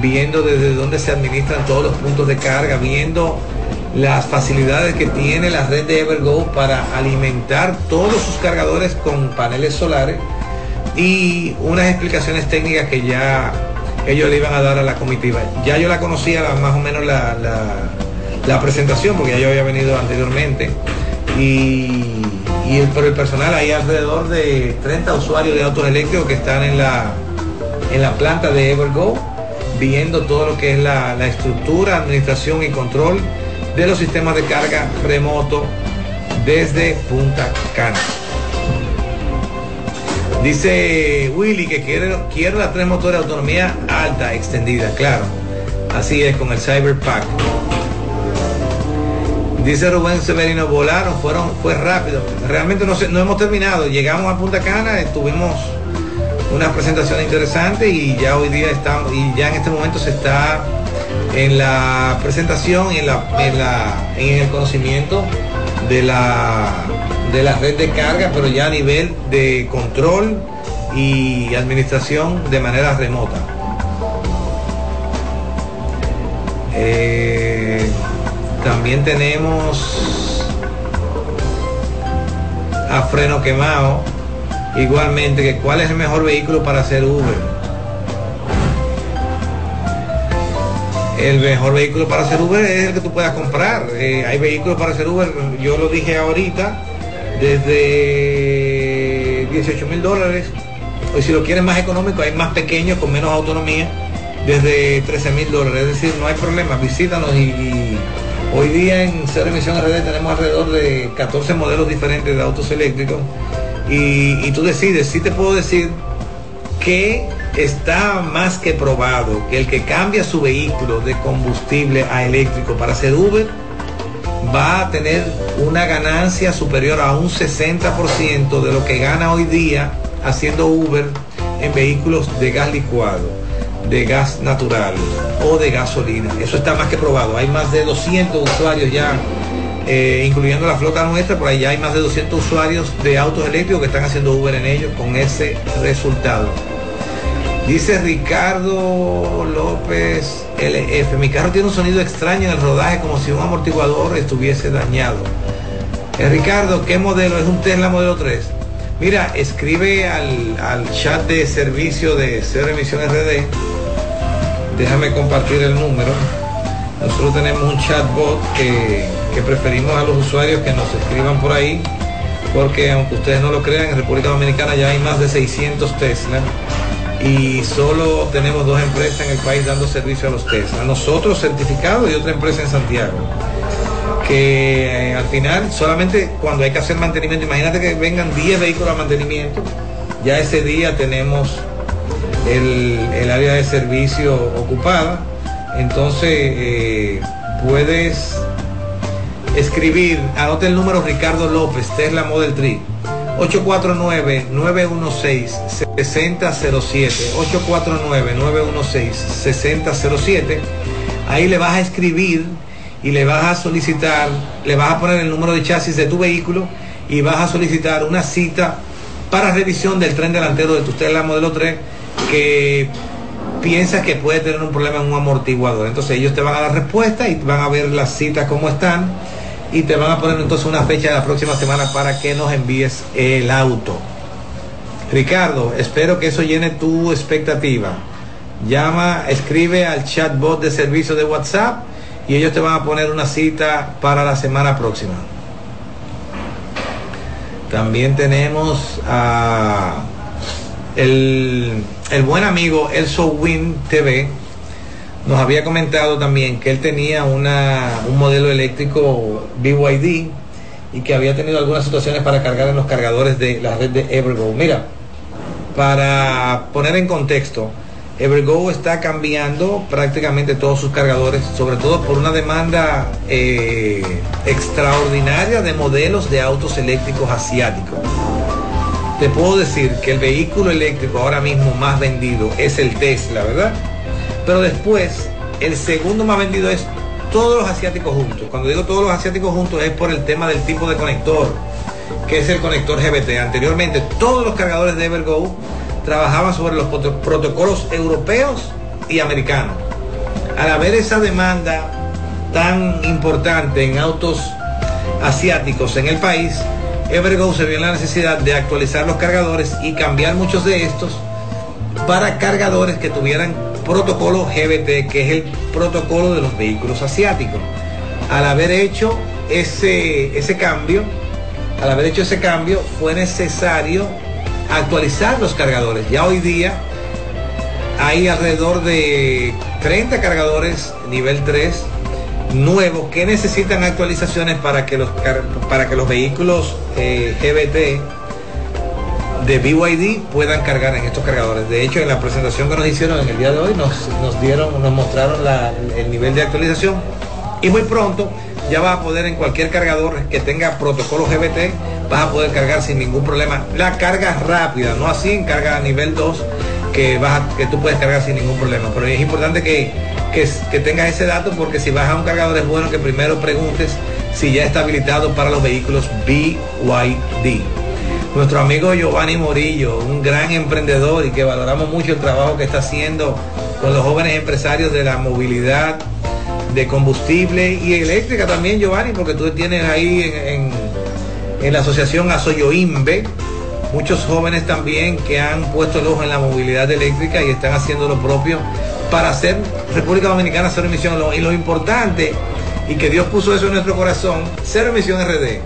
viendo desde dónde se administran todos los puntos de carga, viendo las facilidades que tiene la red de Evergo para alimentar todos sus cargadores con paneles solares y unas explicaciones técnicas que ya ellos le iban a dar a la comitiva. Ya yo la conocía más o menos la, la, presentación porque ya yo había venido anteriormente y, y el, pero el personal hay alrededor de 30 usuarios de autos eléctricos que están en la en la planta de Evergo, viendo todo lo que es la, estructura, administración y control de los sistemas de carga remoto desde Punta Cana. Dice Willy que quiere, quiere las tres motores de autonomía alta, extendida, claro. Así es, con el Cyberpack. Dice Rubén Severino, volaron, fueron, fue rápido. Realmente no, no hemos terminado. Llegamos a Punta Cana, estuvimos una presentación interesante y ya hoy día estamos, y ya en este momento se está en la presentación en, la, en, el conocimiento de la, de red de carga, pero ya a nivel de control y administración de manera remota. Eh, también tenemos a freno quemado igualmente que cuál es el mejor vehículo para hacer Uber. El mejor vehículo para hacer Uber es el que tú puedas comprar. Eh, hay vehículos para hacer Uber, yo lo dije ahorita, desde 18 mil dólares. O si lo quieres más económico, hay más pequeños con menos autonomía, desde 13 mil dólares. Es decir, no hay problema, visítanos y, hoy día en Cero Emisión RD tenemos alrededor de 14 modelos diferentes de autos eléctricos y, tú decides, sí te puedo decir que está más que probado que el que cambia su vehículo de combustible a eléctrico para hacer Uber va a tener una ganancia superior a un 60% de lo que gana hoy día haciendo Uber en vehículos de gas licuado, de gas natural o de gasolina. Eso está más que probado. Hay más de 200 usuarios ya eh, incluyendo la flota nuestra, por allá hay más de 200 usuarios de autos eléctricos que están haciendo Uber en ellos con ese resultado. Dice Ricardo López LF, mi carro tiene un sonido extraño en el rodaje como si un amortiguador estuviese dañado. Eh, Ricardo, ¿qué modelo? Es un Tesla modelo 3. Mira, escribe al, al chat de servicio de Cero Emisión RD. Déjame compartir el número. Nosotros tenemos un chatbot que, que preferimos a los usuarios que nos escriban por ahí, porque aunque ustedes no lo crean, en República Dominicana ya hay más de 600 Tesla y solo tenemos dos empresas en el país dando servicio a los Tesla. Nosotros certificados y otra empresa en Santiago. Que eh, al final solamente cuando hay que hacer mantenimiento, imagínate que vengan 10 vehículos a mantenimiento, ya ese día tenemos el, el área de servicio ocupada entonces, eh, puedes escribir, anota el número Ricardo López, Tesla Model 3. 849-916-6007. 849-916-6007. Ahí le vas a escribir y le vas a solicitar, le vas a poner el número de chasis de tu vehículo y vas a solicitar una cita para revisión del tren delantero de tu Tesla Modelo 3 que piensas que puede tener un problema en un amortiguador. Entonces ellos te van a dar respuesta y van a ver las citas cómo están y te van a poner entonces una fecha de la próxima semana para que nos envíes el auto. Ricardo, espero que eso llene tu expectativa. Llama, escribe al chatbot de servicio de WhatsApp y ellos te van a poner una cita para la semana próxima. También tenemos a el el buen amigo Elso Win TV nos había comentado también que él tenía una, un modelo eléctrico BYD y que había tenido algunas situaciones para cargar en los cargadores de la red de Evergo. Mira, para poner en contexto, Evergo está cambiando prácticamente todos sus cargadores, sobre todo por una demanda eh, extraordinaria de modelos de autos eléctricos asiáticos te puedo decir que el vehículo eléctrico ahora mismo más vendido es el Tesla, ¿verdad? Pero después, el segundo más vendido es todos los asiáticos juntos. Cuando digo todos los asiáticos juntos es por el tema del tipo de conector, que es el conector GBT. Anteriormente, todos los cargadores de Evergo trabajaban sobre los protocolos europeos y americanos. Al haber esa demanda tan importante en autos asiáticos en el país, Evergo se vio en la necesidad de actualizar los cargadores y cambiar muchos de estos para cargadores que tuvieran protocolo GBT, que es el protocolo de los vehículos asiáticos. Al haber hecho ese, ese cambio, al haber hecho ese cambio, fue necesario actualizar los cargadores. Ya hoy día hay alrededor de 30 cargadores nivel 3 nuevos que necesitan actualizaciones para que los, para que los vehículos eh, GBT de BYD puedan cargar en estos cargadores. De hecho, en la presentación que nos hicieron en el día de hoy nos, nos dieron, nos mostraron el nivel de actualización y muy pronto ya vas a poder en cualquier cargador que tenga protocolo GBT, vas a poder cargar sin ningún problema. La carga rápida, no así en carga a nivel 2 que, vas que tú puedes cargar sin ningún problema. Pero es importante que que, tengas ese dato porque si vas a un cargador es bueno que primero preguntes si ya está habilitado para los vehículos BYD. Nuestro amigo Giovanni Morillo, un gran emprendedor y que valoramos mucho el trabajo que está haciendo con los jóvenes empresarios de la movilidad de combustible y eléctrica también, Giovanni, porque tú tienes ahí en, en la asociación Asoyoimbe muchos jóvenes también que han puesto el ojo en la movilidad eléctrica y están haciendo lo propio para hacer República Dominicana cero emisión. y lo importante, y que Dios puso eso en nuestro corazón, cero emisión RD,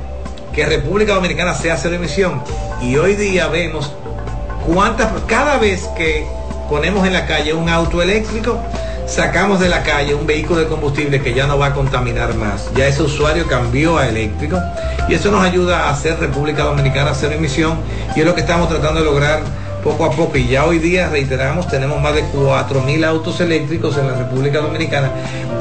que República Dominicana sea cero emisión. Y hoy día vemos cuántas, cada vez que ponemos en la calle un auto eléctrico, sacamos de la calle un vehículo de combustible que ya no va a contaminar más. Ya ese usuario cambió a eléctrico y eso nos ayuda a hacer República Dominicana cero emisión y es lo que estamos tratando de lograr poco a poco y ya hoy día, reiteramos, tenemos más de 4.000 autos eléctricos en la República Dominicana,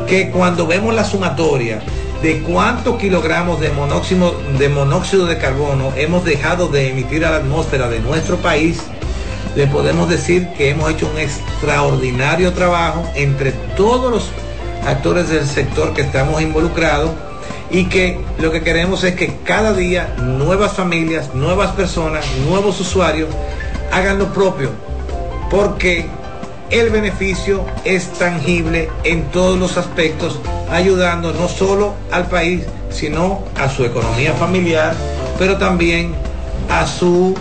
que cuando vemos la sumatoria de cuántos kilogramos de monóxido, de monóxido de carbono hemos dejado de emitir a la atmósfera de nuestro país, le podemos decir que hemos hecho un extraordinario trabajo entre todos los actores del sector que estamos involucrados y que lo que queremos es que cada día nuevas familias, nuevas personas, nuevos usuarios hagan lo propio, porque el beneficio es tangible en todos los aspectos, ayudando no solo al país, sino a su economía familiar, pero también a su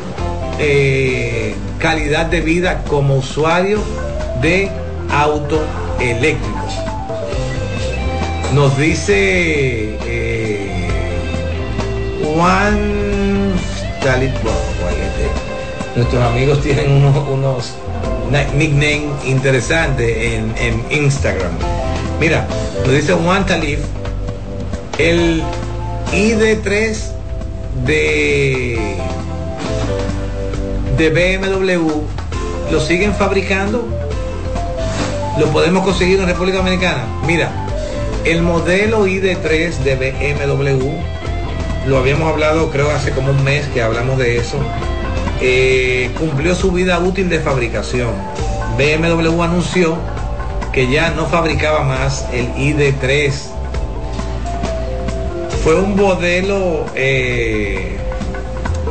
eh, calidad de vida como usuario de auto eléctricos. Nos dice eh, Juan nuestros amigos tienen unos nicknames interesantes en, Instagram. Mira, nos dice Juan Talif, el ID3 de, de BMW lo siguen fabricando lo podemos conseguir en República Dominicana. Mira, el modelo ID3 de BMW, lo habíamos hablado creo hace como un mes que hablamos de eso, eh, cumplió su vida útil de fabricación. BMW anunció que ya no fabricaba más el ID3. Fue un modelo eh,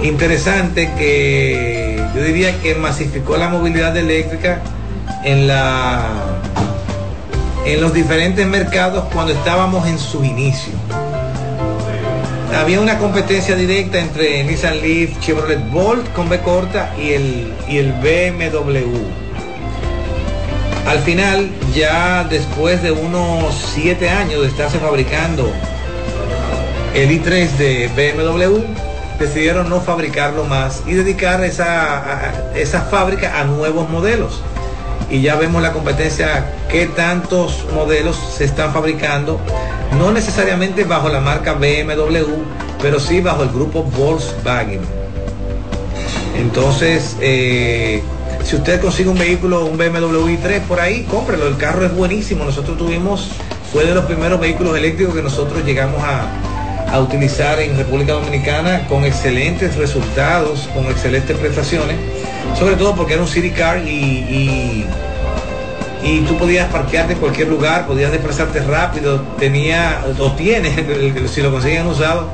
interesante que yo diría que masificó la movilidad eléctrica en la en los diferentes mercados cuando estábamos en su inicio. Había una competencia directa entre Nissan Leaf, Chevrolet Bolt con B corta y el, y el BMW. Al final, ya después de unos 7 años de estarse fabricando el i3 de BMW, decidieron no fabricarlo más y dedicar esa, esa fábrica a nuevos modelos y ya vemos la competencia, qué tantos modelos se están fabricando, no necesariamente bajo la marca BMW, pero sí bajo el grupo Volkswagen. Entonces, eh, si usted consigue un vehículo, un BMW i3 por ahí, cómprelo, el carro es buenísimo. Nosotros tuvimos, fue de los primeros vehículos eléctricos que nosotros llegamos a, a utilizar en República Dominicana con excelentes resultados, con excelentes prestaciones sobre todo porque era un city car y, y, tú podías parquearte en cualquier lugar, podías desplazarte rápido, tenía, o tiene, si lo consiguen usado,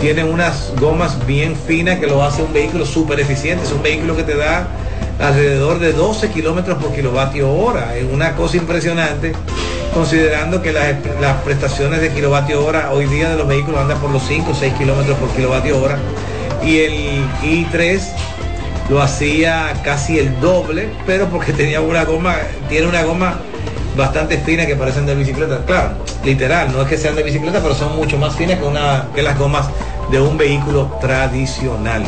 tiene unas gomas bien finas que lo hace un vehículo súper eficiente, es un vehículo que te da alrededor de 12 kilómetros por kilovatio hora, es una cosa impresionante considerando que las, las, prestaciones de kilovatio hora hoy día de los vehículos andan por los 5 o 6 kilómetros por kilovatio hora. Y el i3 lo hacía casi el doble, pero porque tenía una goma, tiene una goma bastante fina que parecen de bicicleta. Claro, literal, no es que sean de bicicleta, pero son mucho más finas que, una, que las gomas de un vehículo tradicional.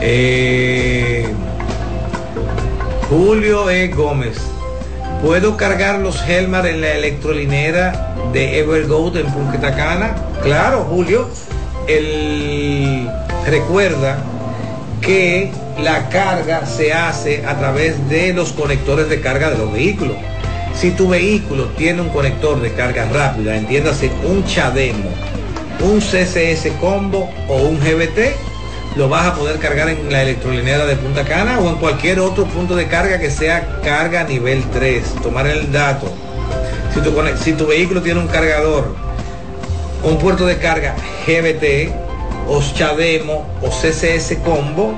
Eh, Julio E. Gómez. ¿Puedo cargar los Helmar en la electrolinera de Evergoat en Punta Cana? Claro, Julio. El recuerda que la carga se hace a través de los conectores de carga de los vehículos. Si tu vehículo tiene un conector de carga rápida, entiéndase un Chademo, un CCS Combo o un GBT, lo vas a poder cargar en la electrolinera de Punta Cana o en cualquier otro punto de carga que sea carga nivel 3. Tomar el dato. Si tu, si tu vehículo tiene un cargador, un puerto de carga GBT, o Chademo o CCS Combo,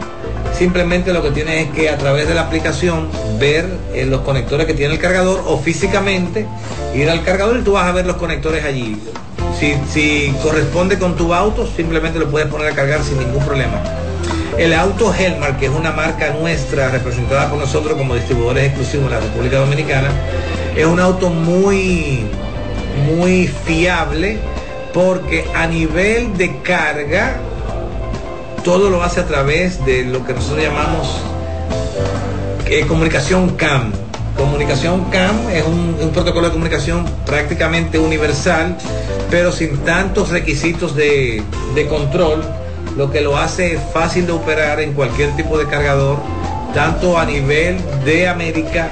simplemente lo que tienes es que a través de la aplicación ver eh, los conectores que tiene el cargador o físicamente ir al cargador y tú vas a ver los conectores allí. Si, si corresponde con tu auto, simplemente lo puedes poner a cargar sin ningún problema. El auto Helmar, que es una marca nuestra representada por nosotros como distribuidores exclusivos en la República Dominicana, es un auto muy, muy fiable porque a nivel de carga, todo lo hace a través de lo que nosotros llamamos eh, comunicación CAM. Comunicación CAM es un, protocolo de comunicación prácticamente universal, pero sin tantos requisitos de, de control, lo que lo hace fácil de operar en cualquier tipo de cargador, tanto a nivel de América,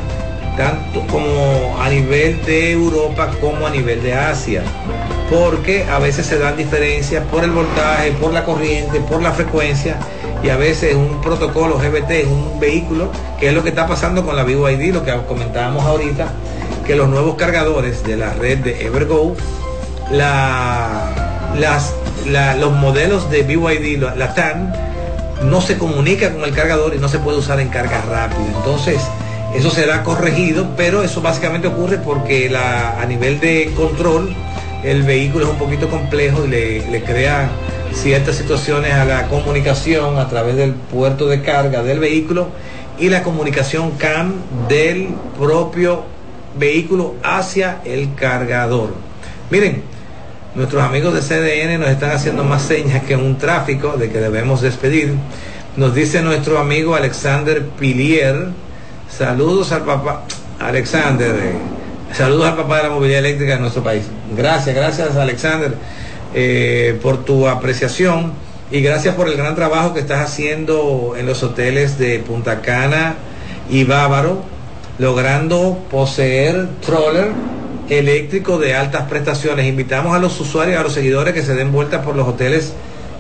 tanto como a nivel de Europa, como a nivel de Asia porque a veces se dan diferencias por el voltaje, por la corriente, por la frecuencia y a veces un protocolo GBT en un vehículo, que es lo que está pasando con la BYD, lo que comentábamos ahorita, que los nuevos cargadores de la red de Evergo, los modelos de BYD, la TAN, no se comunica con el cargador y no se puede usar en carga rápida. Entonces, eso será corregido, pero eso básicamente ocurre porque a nivel de control, el vehículo es un poquito complejo y le, crea ciertas situaciones a la comunicación a través del puerto de carga del vehículo y la comunicación CAN del propio vehículo hacia el cargador. Miren, nuestros amigos de CDN nos están haciendo más señas que un tráfico de que debemos despedir. Nos dice nuestro amigo Alexander Pilier, saludos al papá, Alexander, saludos al papá de la movilidad eléctrica de nuestro país. Gracias, gracias Alexander eh, por tu apreciación y gracias por el gran trabajo que estás haciendo en los hoteles de Punta Cana y Bávaro, logrando poseer troller eléctrico de altas prestaciones. Invitamos a los usuarios, a los seguidores que se den vueltas por los hoteles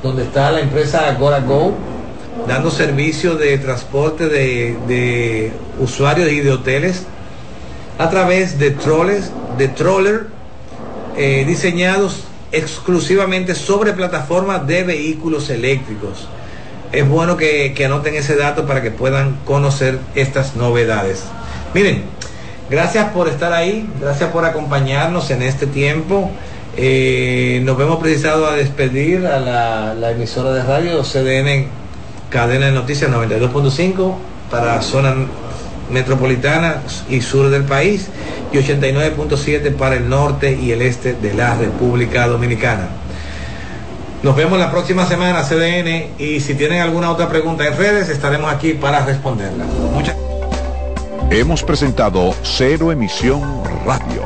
donde está la empresa Agora Go, dando servicio de transporte de, usuarios y de hoteles a través de troles, de troller eh, diseñados exclusivamente sobre plataformas de vehículos eléctricos. Es bueno que, anoten ese dato para que puedan conocer estas novedades. Miren, gracias por estar ahí, gracias por acompañarnos en este tiempo. Eh, nos vemos precisados a despedir a la, la, emisora de radio CDN Cadena de Noticias 92.5 para zona metropolitana y sur del país y 89.7 para el norte y el este de la República Dominicana. Nos vemos la próxima semana, CDN, y si tienen alguna otra pregunta en redes, estaremos aquí para responderla. Muchas Hemos presentado Cero Emisión Radio,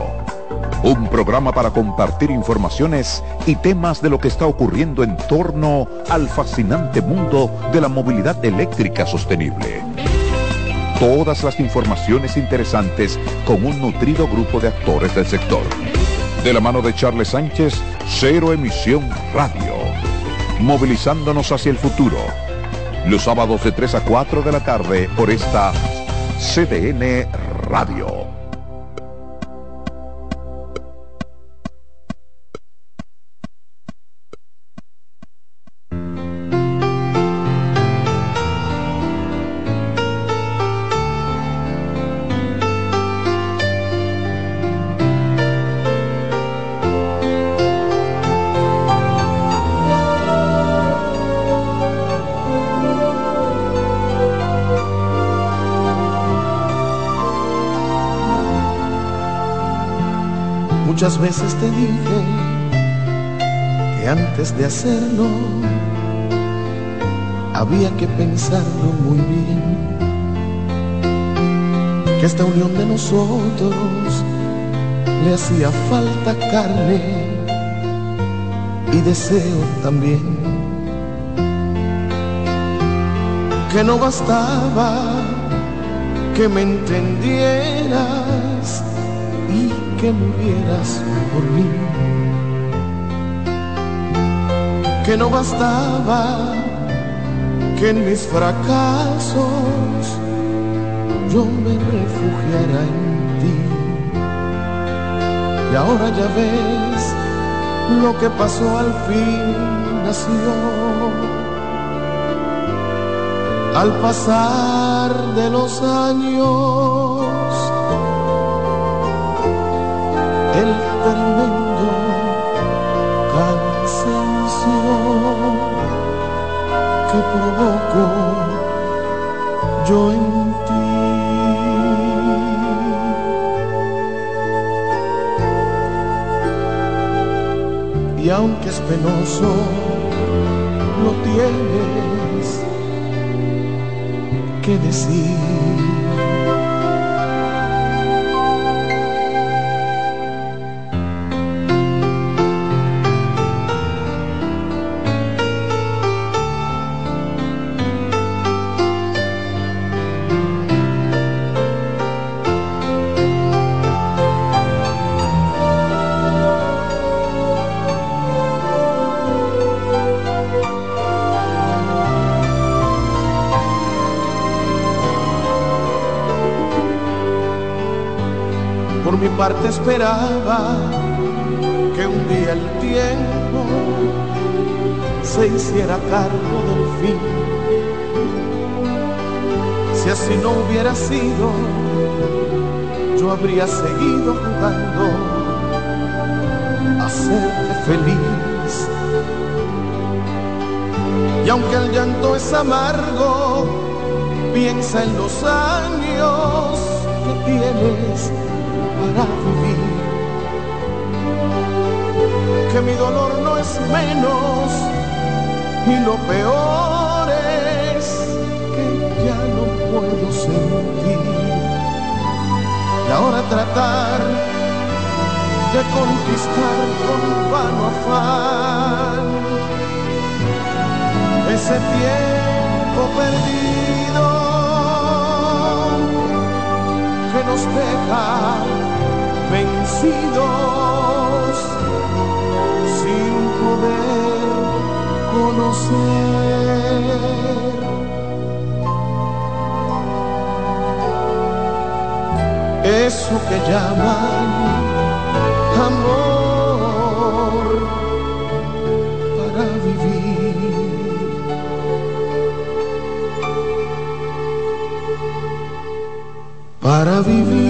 un programa para compartir informaciones y temas de lo que está ocurriendo en torno al fascinante mundo de la movilidad eléctrica sostenible todas las informaciones interesantes con un nutrido grupo de actores del sector. De la mano de Charles Sánchez, Cero Emisión Radio. Movilizándonos hacia el futuro. Los sábados de 3 a 4 de la tarde por esta CDN Radio. Muchas veces te dije que antes de hacerlo había que pensarlo muy bien. Que esta unión de nosotros le hacía falta carne y deseo también. Que no bastaba que me entendieras que murieras por mí, que no bastaba que en mis fracasos yo me refugiara en ti. Y ahora ya ves lo que pasó al fin nació. Al pasar de los años tremendo cansancio que provoco yo en ti. Y aunque es penoso, lo tienes que decir. Esperaba que un día el tiempo se hiciera cargo del fin. Si así no hubiera sido, yo habría seguido jugando a serte feliz. aunque el llanto es amargo, piensa en los años que tienes Que mi dolor no es menos y lo peor es que ya no puedo sentir. Y ahora tratar de conquistar con vano afán ese tiempo perdido que nos deja vencidos sin poder conocer. Eso que llaman amor para vivir. para vivir.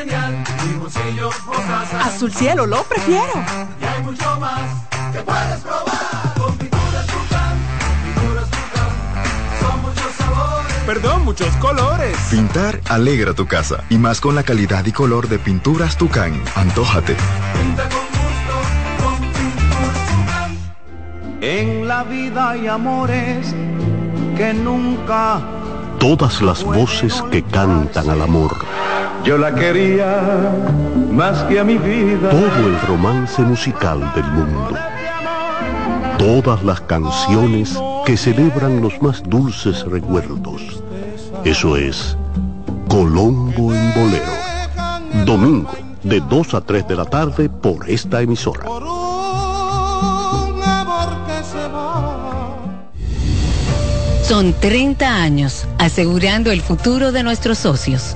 bolsillo mostaza. Azul cielo, lo prefiero. Y hay mucho más que puedes probar. Con pinturas Tucán, pinturas Tucán, son muchos sabores. Perdón, muchos colores. Pintar alegra tu casa y más con la calidad y color de pinturas Tucán. Antójate. Pinta con gusto, con pinturas Tucán. En la vida hay amores que nunca Todas las voces que cantan al amor. Yo la quería más que a mi vida. Todo el romance musical del mundo. Todas las canciones que celebran los más dulces recuerdos. Eso es Colombo en Bolero. Domingo, de 2 a 3 de la tarde por esta emisora. Son 30 años asegurando el futuro de nuestros socios.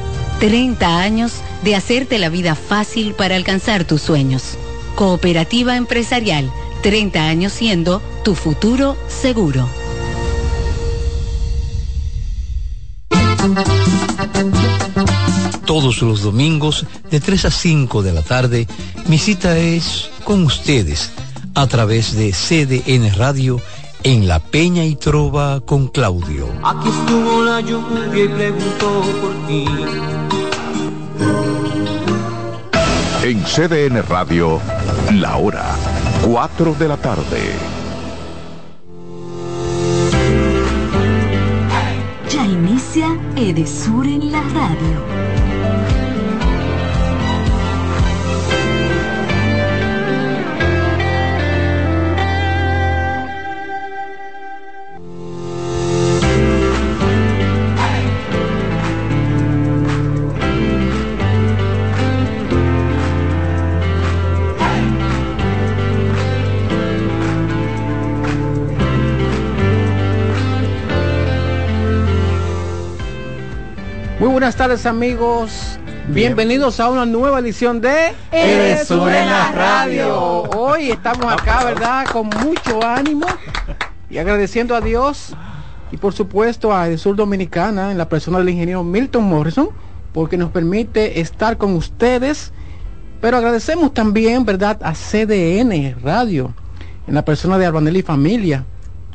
30 años de hacerte la vida fácil para alcanzar tus sueños. Cooperativa Empresarial, 30 años siendo tu futuro seguro. Todos los domingos de 3 a 5 de la tarde, mi cita es con ustedes a través de CDN Radio en La Peña y Trova con Claudio. Aquí estuvo la lluvia y preguntó por ti. En CDN Radio, la hora 4 de la tarde. Ya inicia Edesur en la radio. Buenas tardes amigos. Bienvenidos a una nueva edición de en la radio. Hoy estamos acá, ¿verdad? Con mucho ánimo y agradeciendo a Dios y por supuesto a Edesur Dominicana en la persona del ingeniero Milton Morrison porque nos permite estar con ustedes. Pero agradecemos también, ¿verdad? A CDN Radio en la persona de Arbanel y Familia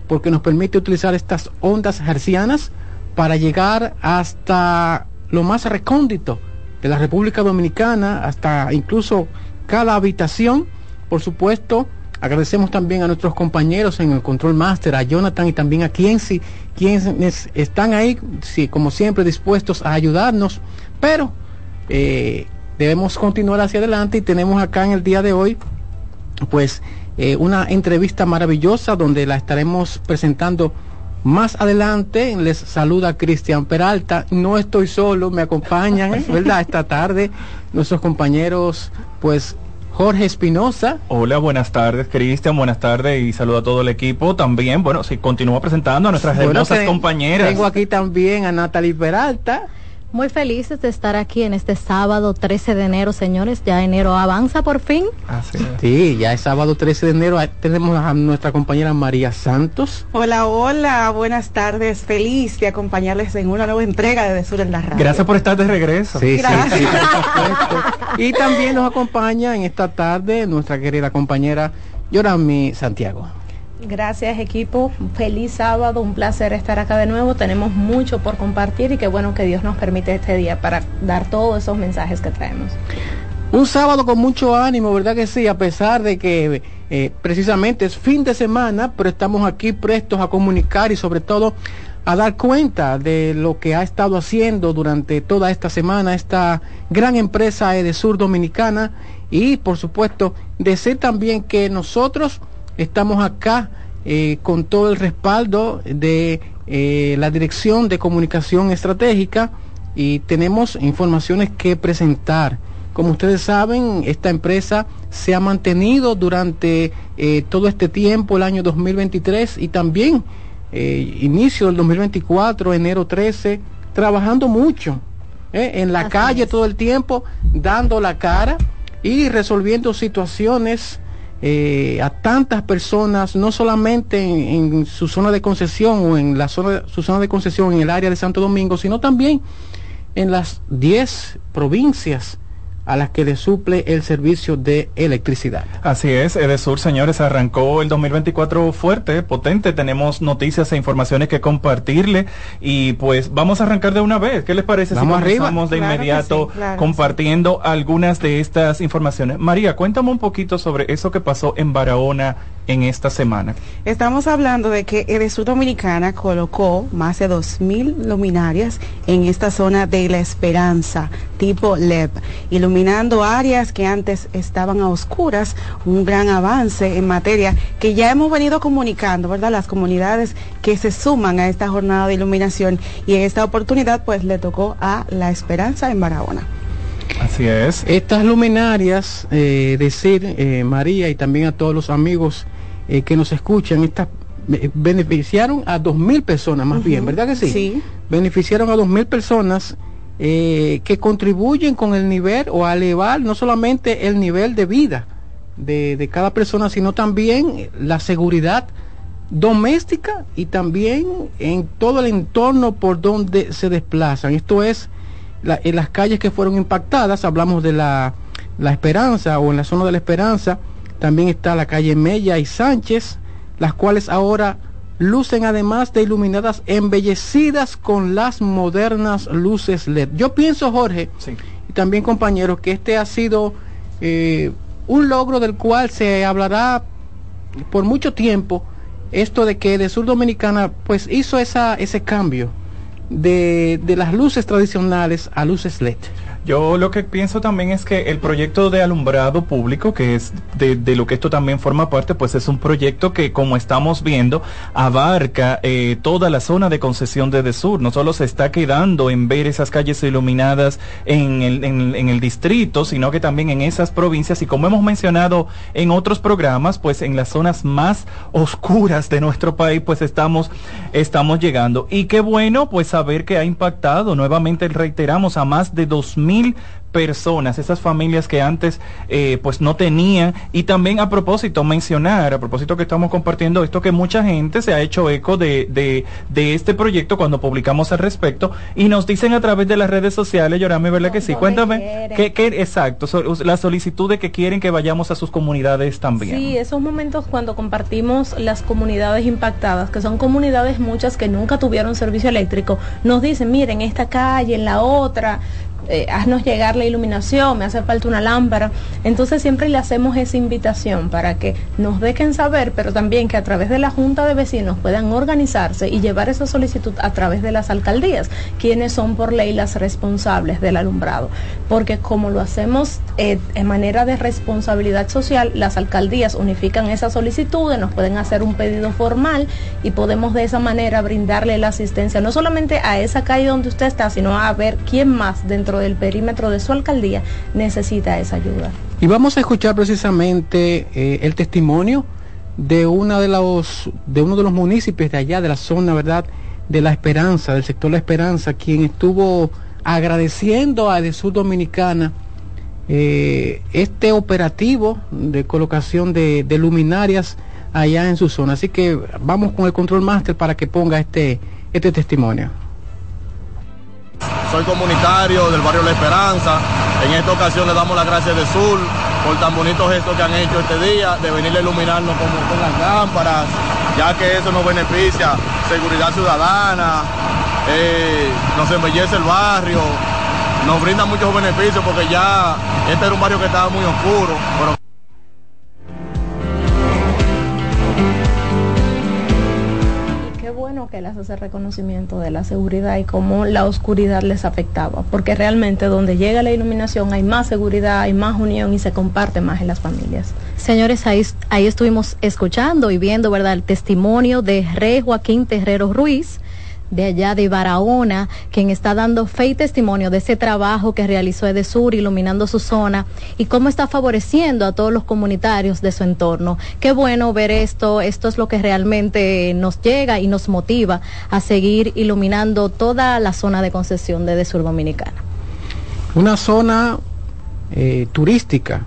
porque nos permite utilizar estas ondas hercianas para llegar hasta lo más recóndito de la República Dominicana, hasta incluso cada habitación. Por supuesto, agradecemos también a nuestros compañeros en el Control Master, a Jonathan y también a Kienzi, quienes están ahí, sí, como siempre, dispuestos a ayudarnos, pero eh, debemos continuar hacia adelante y tenemos acá en el día de hoy, pues, eh, una entrevista maravillosa donde la estaremos presentando más adelante les saluda Cristian Peralta. No estoy solo, me acompañan, ¿verdad? Esta tarde nuestros compañeros, pues Jorge Espinosa. Hola, buenas tardes, Cristian, buenas tardes y saludo a todo el equipo. También, bueno, si continúa presentando a nuestras Bueno, hermosas compañeras. Tengo aquí también a Natalie Peralta. Muy felices de estar aquí en este sábado 13 de enero, señores. Ya enero avanza por fin. Así Sí, ya es sábado 13 de enero. Ahí Tenemos a nuestra compañera María Santos. Hola, hola, buenas tardes. Feliz de acompañarles en una nueva entrega de De Sur en la Radio. Gracias por estar de regreso. Sí, sí, Gracias. Y también nos acompaña en esta tarde nuestra querida compañera Yorami Santiago. Gracias equipo, feliz sábado, un placer estar acá de nuevo, tenemos mucho por compartir y qué bueno que Dios nos permite este día para dar todos esos mensajes que traemos. Un sábado con mucho ánimo, ¿verdad que sí? A pesar de que eh, precisamente es fin de semana, pero estamos aquí prestos a comunicar y sobre todo a dar cuenta de lo que ha estado haciendo durante toda esta semana esta gran empresa Edesur Dominicana y por supuesto decir también que nosotros estamos acá eh, con todo el respaldo de eh, la Dirección de Comunicación Estratégica y tenemos informaciones que presentar. Como ustedes saben, esta empresa se ha mantenido durante eh, todo este tiempo, el año 2023 y también inicio del 2024, enero 13, trabajando mucho en la calle todo el tiempo, dando la cara y resolviendo situaciones eh, a tantas personas, no solamente en, en su zona de concesión o en la zona, su zona de concesión en el área de Santo Domingo, sino también en las 10 provincias a las que le suple el servicio de electricidad. Así es, Edesur, señores, arrancó el 2024 fuerte, potente. Tenemos noticias e informaciones que compartirle y pues vamos a arrancar de una vez. ¿Qué les parece Vamos si arriba. comenzamos de Claro inmediato sí, claro que compartiendo algunas de estas informaciones? María, cuéntame un poquito sobre eso que pasó en Barahona en esta semana. Estamos hablando de que Edesur Dominicana colocó más de 2.000 luminarias en esta zona de La Esperanza, tipo LED, iluminando áreas que antes estaban a oscuras, un gran avance en materia que ya hemos venido comunicando, ¿verdad? Las comunidades que se suman a esta jornada de iluminación y en esta oportunidad pues le tocó a La Esperanza en Barahona. Así es. Estas luminarias, eh, decir, eh, María, y también a todos los amigos eh, que nos escuchan, estas beneficiaron a dos mil personas más bien, ¿verdad que sí? Sí. Beneficiaron a dos mil personas eh, que contribuyen con el nivel o a elevar no solamente el nivel de vida de, de cada persona, sino también la seguridad doméstica y también en todo el entorno por donde se desplazan. Esto es la- en las calles que fueron impactadas, hablamos de la, la Esperanza o en la zona de la Esperanza, también está la calle Mella y Sánchez, las cuales ahora lucen además de iluminadas, embellecidas con las modernas luces LED. Yo pienso, Jorge, y también compañeros, que este ha sido eh, un logro del cual se hablará por mucho tiempo, esto de que de Sur Dominicana pues hizo esa, ese cambio de, de las luces tradicionales a luces LED. Yo lo que pienso también es que el proyecto de alumbrado público, que es de, de lo que esto también forma parte, pues es un proyecto que, como estamos viendo, abarca eh, toda la zona de concesión de Desur. No solo se está quedando en ver esas calles iluminadas en el, en el distrito, sino que también en esas provincias y como hemos mencionado en otros programas, pues en las zonas más oscuras de nuestro país, pues estamos, estamos llegando. Y qué bueno, pues saber que ha impactado, nuevamente reiteramos, a más de dos mil personas, esas familias que antes eh, pues no tenían. Y también a propósito, mencionar, a propósito que estamos compartiendo esto, que mucha gente se ha hecho eco de, de, de este proyecto cuando publicamos al respecto y nos dicen a través de las redes sociales, Yorami, ¿verdad que sí? Cuéntame, ¿qué, qué, exacto, so- la solicitud de que quieren que vayamos a sus comunidades también. Sí, esos momentos cuando compartimos las comunidades impactadas, que son comunidades muchas que nunca tuvieron servicio eléctrico, nos dicen, miren, esta calle, en la otra, eh, haznos llegar la iluminación, me hace falta una lámpara. Entonces siempre le hacemos esa invitación para que nos dejen saber, pero también que a través de la Junta de Vecinos puedan organizarse y llevar esa solicitud a través de las alcaldías, quienes son por ley las responsables del alumbrado. Porque como lo hacemos eh, en manera de responsabilidad social, las alcaldías unifican esas solicitudes, nos pueden hacer un pedido formal y podemos de esa manera brindarle la asistencia, no solamente a esa calle donde usted está, sino a ver quién más dentro del perímetro de su alcaldía necesita esa ayuda. Y vamos a escuchar precisamente eh, el testimonio de una de los de uno de los municipios de allá de la zona, ¿verdad? De la Esperanza, del sector La Esperanza, quien estuvo agradeciendo a Sur Dominicana eh, este operativo de colocación de, de luminarias allá en su zona. Así que vamos con el control master para que ponga este este testimonio. Soy comunitario del barrio La Esperanza. En esta ocasión le damos las gracias de Sur por tan bonitos gestos que han hecho este día, de venir a iluminarnos con, las lámparas, ya que eso nos beneficia, seguridad ciudadana, eh, nos embellece el barrio, nos brinda muchos beneficios porque ya este era un barrio que estaba muy oscuro, que les hace reconocimiento de la seguridad y cómo la oscuridad les afectaba, porque realmente donde llega la iluminación hay más seguridad, hay más unión y se comparte más en las familias. Señores, ahí, ahí estuvimos escuchando y viendo, ¿verdad?, el testimonio de Rey Joaquín Terrero Ruiz, de allá de Barahona, quien está dando fe y testimonio de ese trabajo que realizó Edesur iluminando su zona y cómo está favoreciendo a todos los comunitarios de su entorno. Qué bueno ver esto, esto es lo que realmente nos llega y nos motiva a seguir iluminando toda la zona de concesión de Edesur Dominicana. Una zona eh, turística.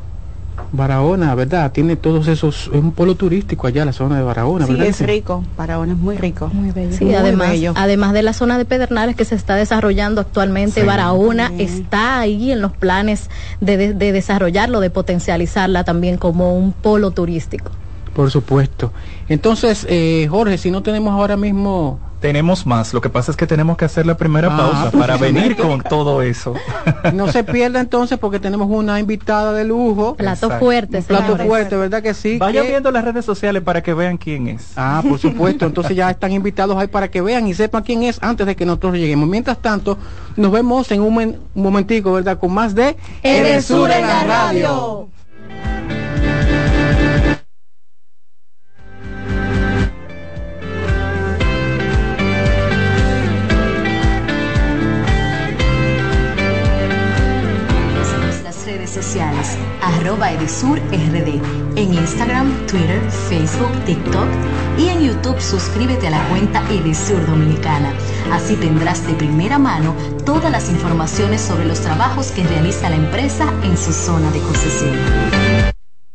Barahona, ¿verdad? Tiene todos esos, es un polo turístico allá, la zona de Barahona, Sí, ¿verdad? es rico, Barahona es muy rico. Muy bello. Sí, Muy además, bello. además de la zona de Pedernales que se está desarrollando actualmente, Sí. Barahona está ahí en los planes de, de- de desarrollarlo, de potencializarla también como un polo turístico. Por supuesto. Entonces, eh, Jorge, si no tenemos ahora mismo... Tenemos más, lo que pasa es que tenemos que hacer la primera Ah, pausa para venir con todo eso. No se pierda entonces porque tenemos una invitada de lujo. Plato Exacto. fuerte, plato señores. fuerte, ¿verdad que sí? Vayan Que- viendo las redes sociales para que vean quién es. Ah, por supuesto. Entonces ya están invitados ahí para que vean y sepan quién es antes de que nosotros lleguemos. Mientras tanto, nos vemos en un, men- un momentico, ¿verdad? Con más de Edesur en la radio. Sociales, arroba Edesur RD, en Instagram, Twitter, Facebook, TikTok y en YouTube suscríbete a la cuenta Edesur Dominicana. Así tendrás de primera mano todas las informaciones sobre los trabajos que realiza la empresa en su zona de concesión.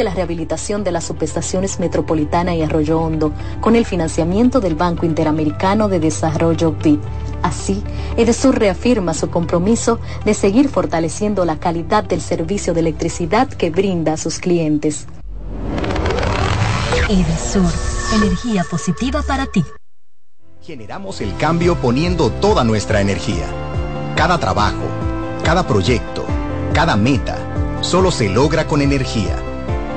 la rehabilitación de las subestaciones Metropolitana y Arroyo Hondo, con el financiamiento del Banco Interamericano de Desarrollo BID. Así, Edesur reafirma su compromiso de seguir fortaleciendo la calidad del servicio de electricidad que brinda a sus clientes. Edesur, energía positiva para ti. Generamos el cambio poniendo toda nuestra energía. Cada trabajo, cada proyecto, cada meta, solo se logra con energía.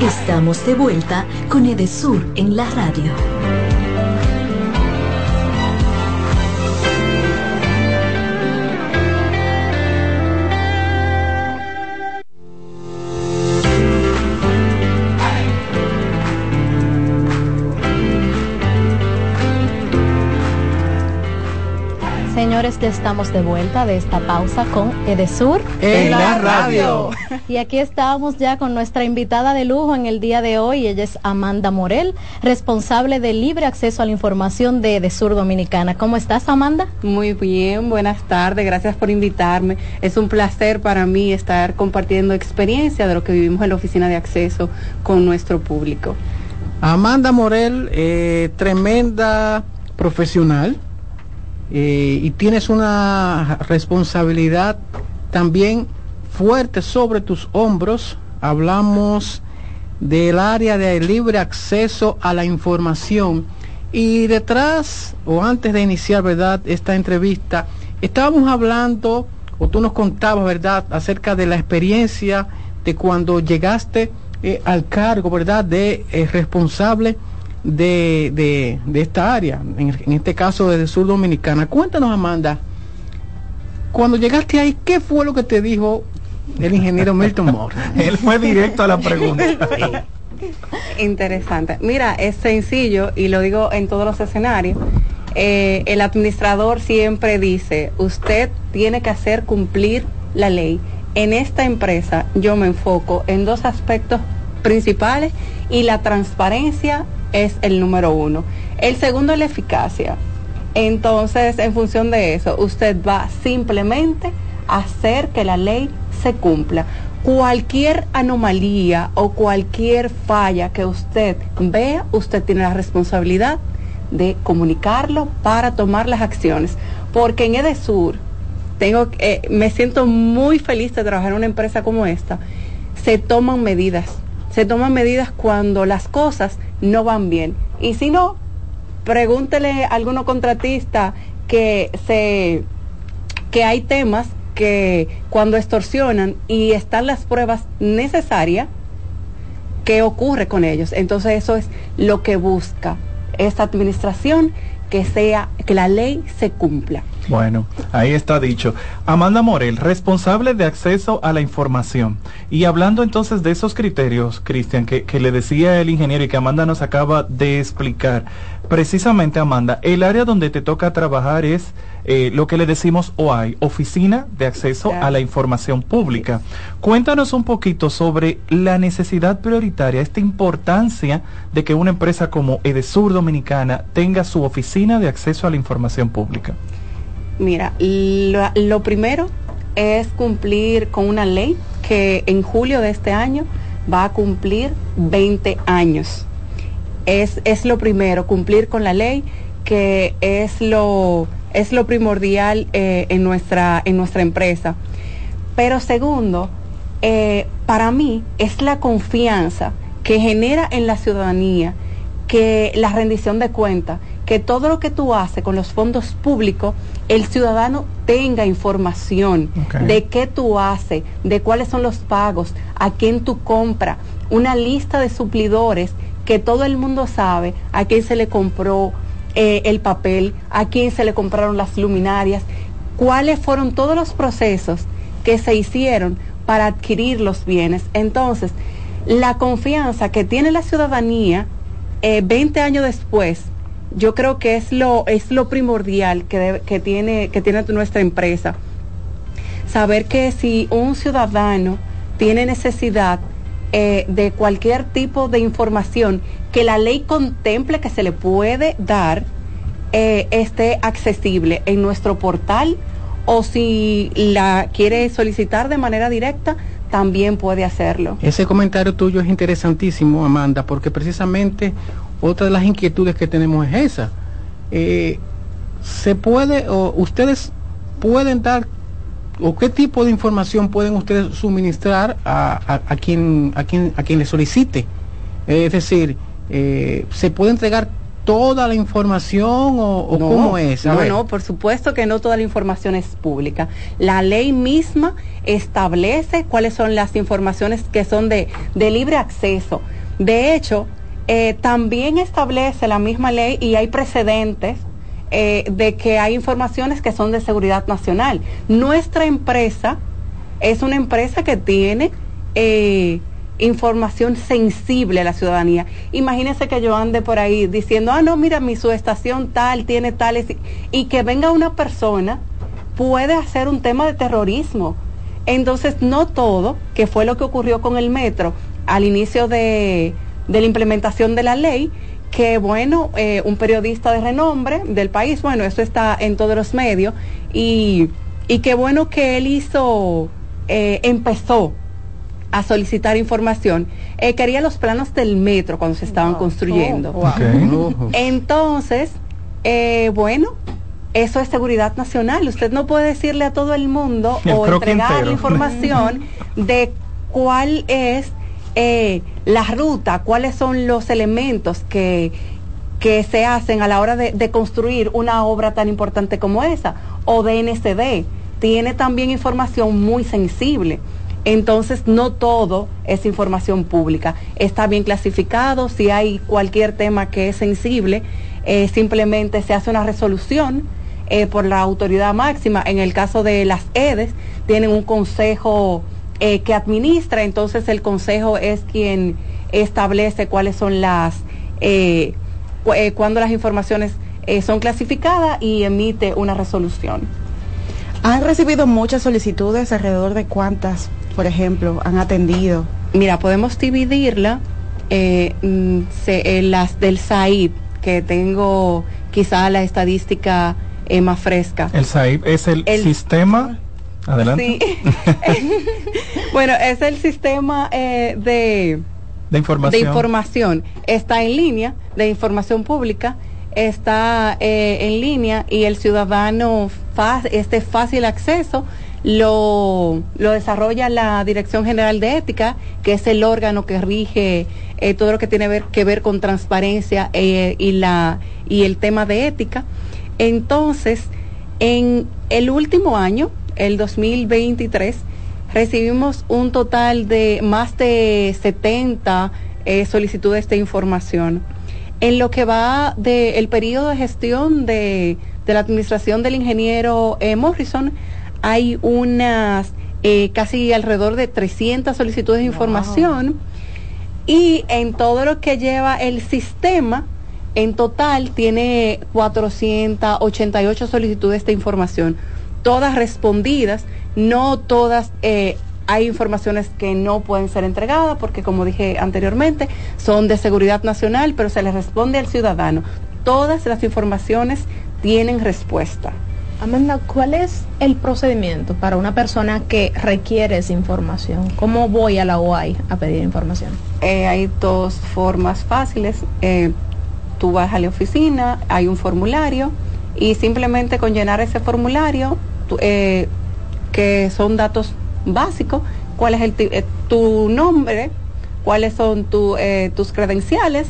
Estamos de vuelta con Edesur en la radio. Señores, ya estamos de vuelta de esta pausa con Edesur En la radio. Y aquí estamos ya con nuestra invitada de lujo en el día de hoy. Ella es Amanda Morel, responsable de libre acceso a la información de Edesur Dominicana. ¿Cómo estás, Amanda? Muy bien, buenas tardes, gracias por invitarme. Es un placer para mí estar compartiendo experiencia de lo que vivimos en la oficina de acceso con nuestro público. Amanda Morel, eh, tremenda profesional eh, y tienes una responsabilidad también fuerte sobre tus hombros. Hablamos del área de libre acceso a la información. Y detrás, o antes de iniciar, ¿verdad?, esta entrevista, estábamos hablando, o tú nos contabas, ¿verdad?, acerca de la experiencia de cuando llegaste eh, al cargo, ¿verdad?, de eh, responsable de, de, de esta área, en, en este caso desde Sur Dominicana. Cuéntanos, Amanda, cuando llegaste ahí, ¿qué fue lo que te dijo el ingeniero Milton Moore? Él fue directo a la pregunta. Interesante. Mira, es sencillo y lo digo en todos los escenarios. Eh, el administrador siempre dice, usted tiene que hacer cumplir la ley. En esta empresa yo me enfoco en dos aspectos principales y la transparencia es el número uno. El segundo es la eficacia. Entonces, en función de eso, usted va simplemente a hacer que la ley se cumpla. Cualquier anomalía o cualquier falla que usted vea, usted tiene la responsabilidad de comunicarlo para tomar las acciones. Porque en Edesur, tengo, eh, me siento muy feliz de trabajar en una empresa como esta. Se toman medidas. Se toman medidas cuando las cosas no van bien. Y si no, pregúntele a alguno contratista que se que hay temas que cuando extorsionan y están las pruebas necesarias, ¿qué ocurre con ellos? Entonces eso es lo que busca esta administración, que sea, que la ley se cumpla. Bueno, ahí está dicho. Amanda Morel, responsable de acceso a la información. Y hablando entonces de esos criterios, Cristian, que, que, le decía el ingeniero y que Amanda nos acaba de explicar, precisamente Amanda, el área donde te toca trabajar es eh, lo que le decimos OAI, Oficina de Acceso a la Información Pública. Cuéntanos un poquito sobre la necesidad prioritaria, esta importancia de que una empresa como Edesur Dominicana tenga su oficina de acceso a la información pública. Mira, lo, lo, primero es cumplir con una ley que en julio de este año va a cumplir 20 años. Es, es lo primero, cumplir con la ley, que es lo, es lo primordial eh, en, nuestra, en nuestra empresa. Pero segundo, eh, para mí es la confianza que genera en la ciudadanía que la rendición de cuentas, que todo lo que tú haces con los fondos públicos, el ciudadano tenga información okay. de qué tú haces, de cuáles son los pagos, a quién tú compras, una lista de suplidores que todo el mundo sabe a quién se le compró eh, el papel, a quién se le compraron las luminarias, cuáles fueron todos los procesos que se hicieron para adquirir los bienes. Entonces, la confianza que tiene la ciudadanía eh, 20 años después, yo creo que es lo, es lo primordial que, que, tiene, que tiene nuestra empresa. Saber que si un ciudadano tiene necesidad eh, de cualquier tipo de información que la ley contemple que se le puede dar, eh, esté accesible en nuestro portal o si la quiere solicitar de manera directa, también puede hacerlo. Ese comentario tuyo es interesantísimo, Amanda, porque precisamente otra de las inquietudes que tenemos es esa. Eh, ¿Se puede, o ustedes pueden dar o qué tipo de información pueden ustedes suministrar a, a- quien a quien a quien le solicite es decir eh, se puede entregar toda la información o, o No, cómo es A No, ver. no, por supuesto que no toda la información es pública. La ley misma establece cuáles son las informaciones que son de, de libre acceso. De hecho, eh, también establece la misma ley y hay precedentes eh, de que hay informaciones que son de seguridad nacional. Nuestra empresa es una empresa que tiene eh, información sensible a la ciudadanía. Imagínese que yo ande por ahí diciendo, ah, no, mira, mi subestación tal tiene tales, y que venga una persona puede hacer un tema de terrorismo. Entonces, no todo, que fue lo que ocurrió con el metro al inicio de, de la implementación de la ley, que bueno, eh, un periodista de renombre del país, bueno, eso está en todos los medios, y, y qué bueno que él hizo, eh, empezó a solicitar información, eh, quería los planos del metro cuando se estaban construyendo. Oh, wow. Entonces, eh, bueno, eso es seguridad nacional. Usted no puede decirle a todo el mundo El o entregar información de cuál es eh, la ruta, cuáles son los elementos que, que se hacen a la hora de, de construir una obra tan importante como esa, o de NCD. Tiene también información muy sensible. Entonces, no todo es información pública. Está bien clasificado, si hay cualquier tema que es sensible, eh, simplemente se hace una resolución eh, por la autoridad máxima. En el caso de las EDES, tienen un consejo eh, que administra, entonces el consejo es quien establece cuáles son las, cu- cuando las informaciones son clasificadas y emite una resolución. Han recibido muchas solicitudes, alrededor de cuántas, por ejemplo, han atendido. Mira, podemos dividirla eh, mm, se- eh, las del SAID, que tengo quizá la estadística eh, más fresca. El SAIP es el, El- sistema. Adelante. Sí. bueno, es el sistema eh, de, De información. de información. Está en línea, de información pública, está eh, en línea y el ciudadano, fa- este fácil acceso, lo, lo desarrolla la Dirección General de Ética, que es el órgano que rige eh, todo lo que tiene que ver con transparencia eh, y, la, y el tema de ética. Entonces, en el último año, el 2023, recibimos un total de más de 70 eh, solicitudes de información. En lo que va del periodo de gestión de, de la administración del ingeniero Morrison, hay unas eh, casi alrededor de 300 solicitudes de información y en todo lo que lleva el sistema, en total tiene 488 solicitudes de información, todas respondidas, no todas, eh, hay informaciones que no pueden ser entregadas porque como dije anteriormente, son de seguridad nacional, pero se les responde al ciudadano. Todas las informaciones tienen respuesta. Amanda, ¿cuál es el procedimiento para una persona que requiere esa información? ¿Cómo voy a la OAI a pedir información? Eh, hay dos formas fáciles. Eh, tú vas a la oficina, hay un formulario y simplemente con llenar ese formulario, eh, que son datos básicos, cuál es el, tu nombre, cuáles son tu, tus credenciales,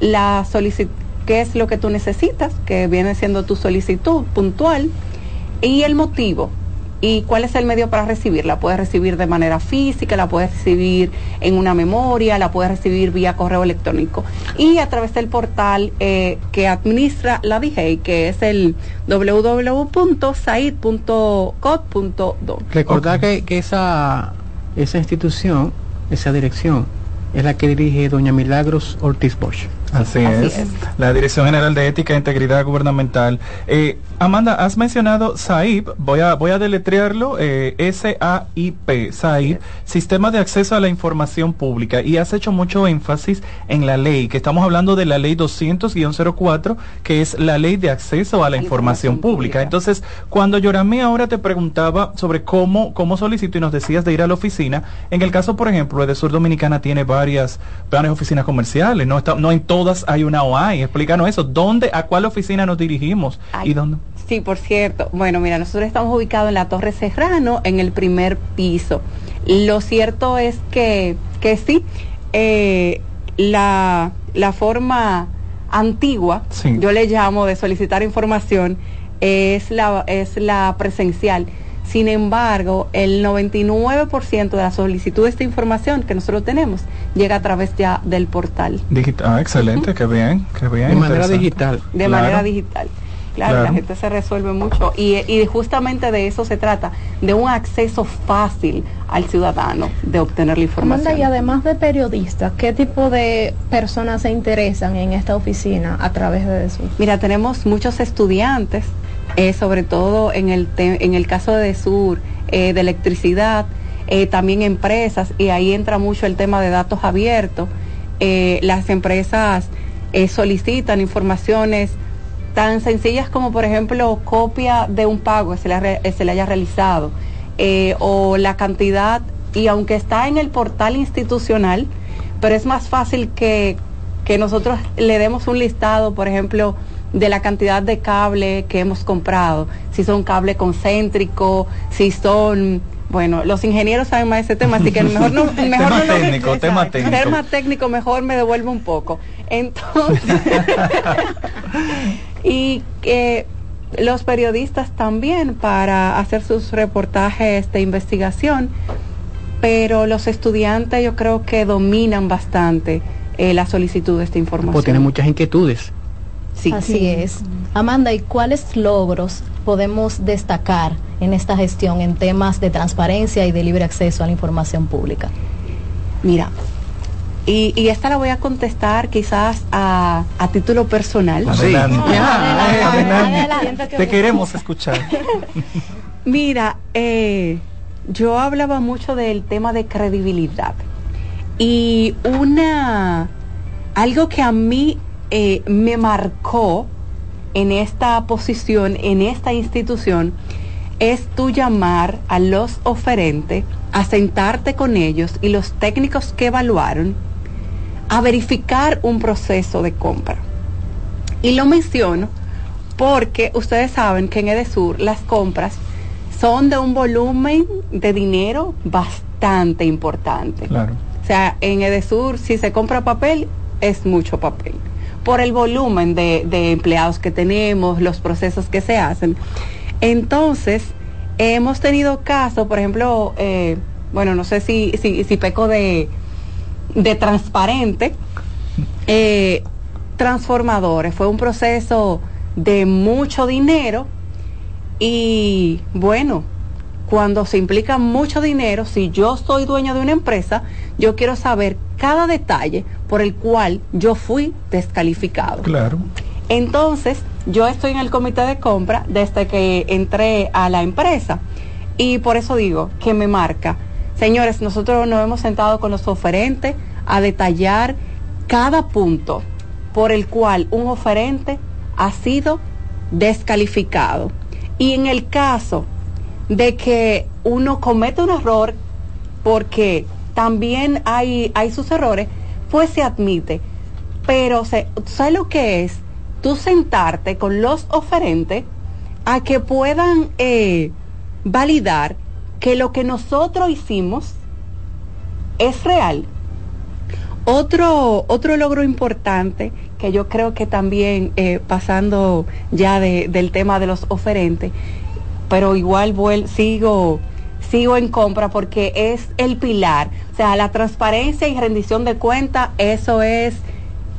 la solici- qué es lo que tú necesitas, que viene siendo tu solicitud puntual, y el motivo. ¿Y cuál es el medio para recibirla? Puedes recibir de manera física, la puedes recibir en una memoria, la puedes recibir vía correo electrónico. Y a través del portal eh, que administra la DIGEI, que es el www.said.cod.do. Recordar que, que esa, esa institución, esa dirección, es la que dirige doña Milagros Ortiz Bosch. Así, Así es. es. La Dirección General de Ética e Integridad Gubernamental. Eh, Amanda, has mencionado SAIP, voy a, voy a deletrearlo, eh, S-A-I-P, SAIP, Sistema de Acceso a la Información Pública, y has hecho mucho énfasis en la ley, que estamos hablando de la ley 200-04, que es la ley de acceso a la información, pública. Entonces, cuando Yoramí ahora te preguntaba sobre cómo, cómo solicito y nos decías de ir a la oficina, en el caso, por ejemplo, de Sur Dominicana tiene varias, varias oficinas comerciales, no, está, no en todas hay una OAI, explícanos eso, ¿dónde, a cuál oficina nos dirigimos? ¿Y dónde? Sí, por cierto. Bueno, mira, nosotros estamos ubicados en la Torre Serrano, en el primer piso. Lo cierto es que, que sí, eh, la, la forma antigua, yo le llamo de solicitar información, es la, es la presencial. Sin embargo, el 99% de las solicitudes de información que nosotros tenemos llega a través ya del portal. Digital, ah, excelente, qué bien, qué bien. De manera digital. De Claro. manera digital. Claro, Claro. la gente se resuelve mucho y, y justamente de eso se trata, de un acceso fácil al ciudadano de obtener la información. Amanda, y además de periodistas, ¿qué tipo de personas se interesan en esta oficina a través de eso? Mira, tenemos muchos estudiantes, eh, sobre todo en el, en el caso de Sur, eh, de electricidad, eh, también empresas, y ahí entra mucho el tema de datos abiertos. Eh, las empresas solicitan informaciones tan sencillas como, por ejemplo, copia de un pago que se le, se le haya realizado, o la cantidad, y aunque está en el portal institucional, pero es más fácil que, que nosotros le demos un listado, por ejemplo, de la cantidad de cable que hemos comprado, si son cable concéntrico, si son, bueno, los ingenieros saben más de ese tema, así que mejor no, mejor Tema no lo- técnico, tema técnico. Tema técnico mejor me devuelve un poco. Entonces, y que los periodistas también para hacer sus reportajes de investigación, pero los estudiantes yo creo que dominan bastante eh, la solicitud de esta información. Pues tiene muchas inquietudes. Sí. Así es. Amanda, ¿y cuáles logros podemos destacar en esta gestión en temas de transparencia y de libre acceso a la información pública? Mira, y, y esta la voy a contestar quizás a, a título personal. Te queremos escuchar. Mira, eh, yo hablaba mucho del tema de credibilidad y una algo que a mí eh, me marcó en esta posición, en esta institución, es tú llamar a los oferentes, a sentarte con ellos y los técnicos que evaluaron, a verificar un proceso de compra. Y lo menciono porque ustedes saben que en Edesur las compras son de un volumen de dinero bastante importante. Claro. O sea, en Edesur si se compra papel es mucho papel. Por el volumen de, empleados que tenemos, los procesos que se hacen. Entonces, hemos tenido casos, por ejemplo, eh, bueno, no sé si, si, si peco de, de transparente, eh, transformadores. Fue un proceso de mucho dinero y bueno, cuando se implica mucho dinero, si yo soy dueño de una empresa, yo quiero saber cada detalle por el cual yo fui descalificado. Claro. Entonces, yo estoy en el comité de compra desde que entré a la empresa y por eso digo que me marca. Señores, nosotros nos hemos sentado con los oferentes a detallar cada punto por el cual un oferente ha sido descalificado. Y en el caso de que uno comete un error, porque también hay, hay sus errores, pues se admite. Pero, se, ¿sabes lo que es? Tú sentarte con los oferentes a que puedan eh, validar que lo que nosotros hicimos es real. Otro, otro logro importante que yo creo que también eh, pasando ya de- del tema de los oferentes, pero igual vuel- sigo, sigo en compra porque es el pilar. O sea, la transparencia y rendición de cuenta, eso es,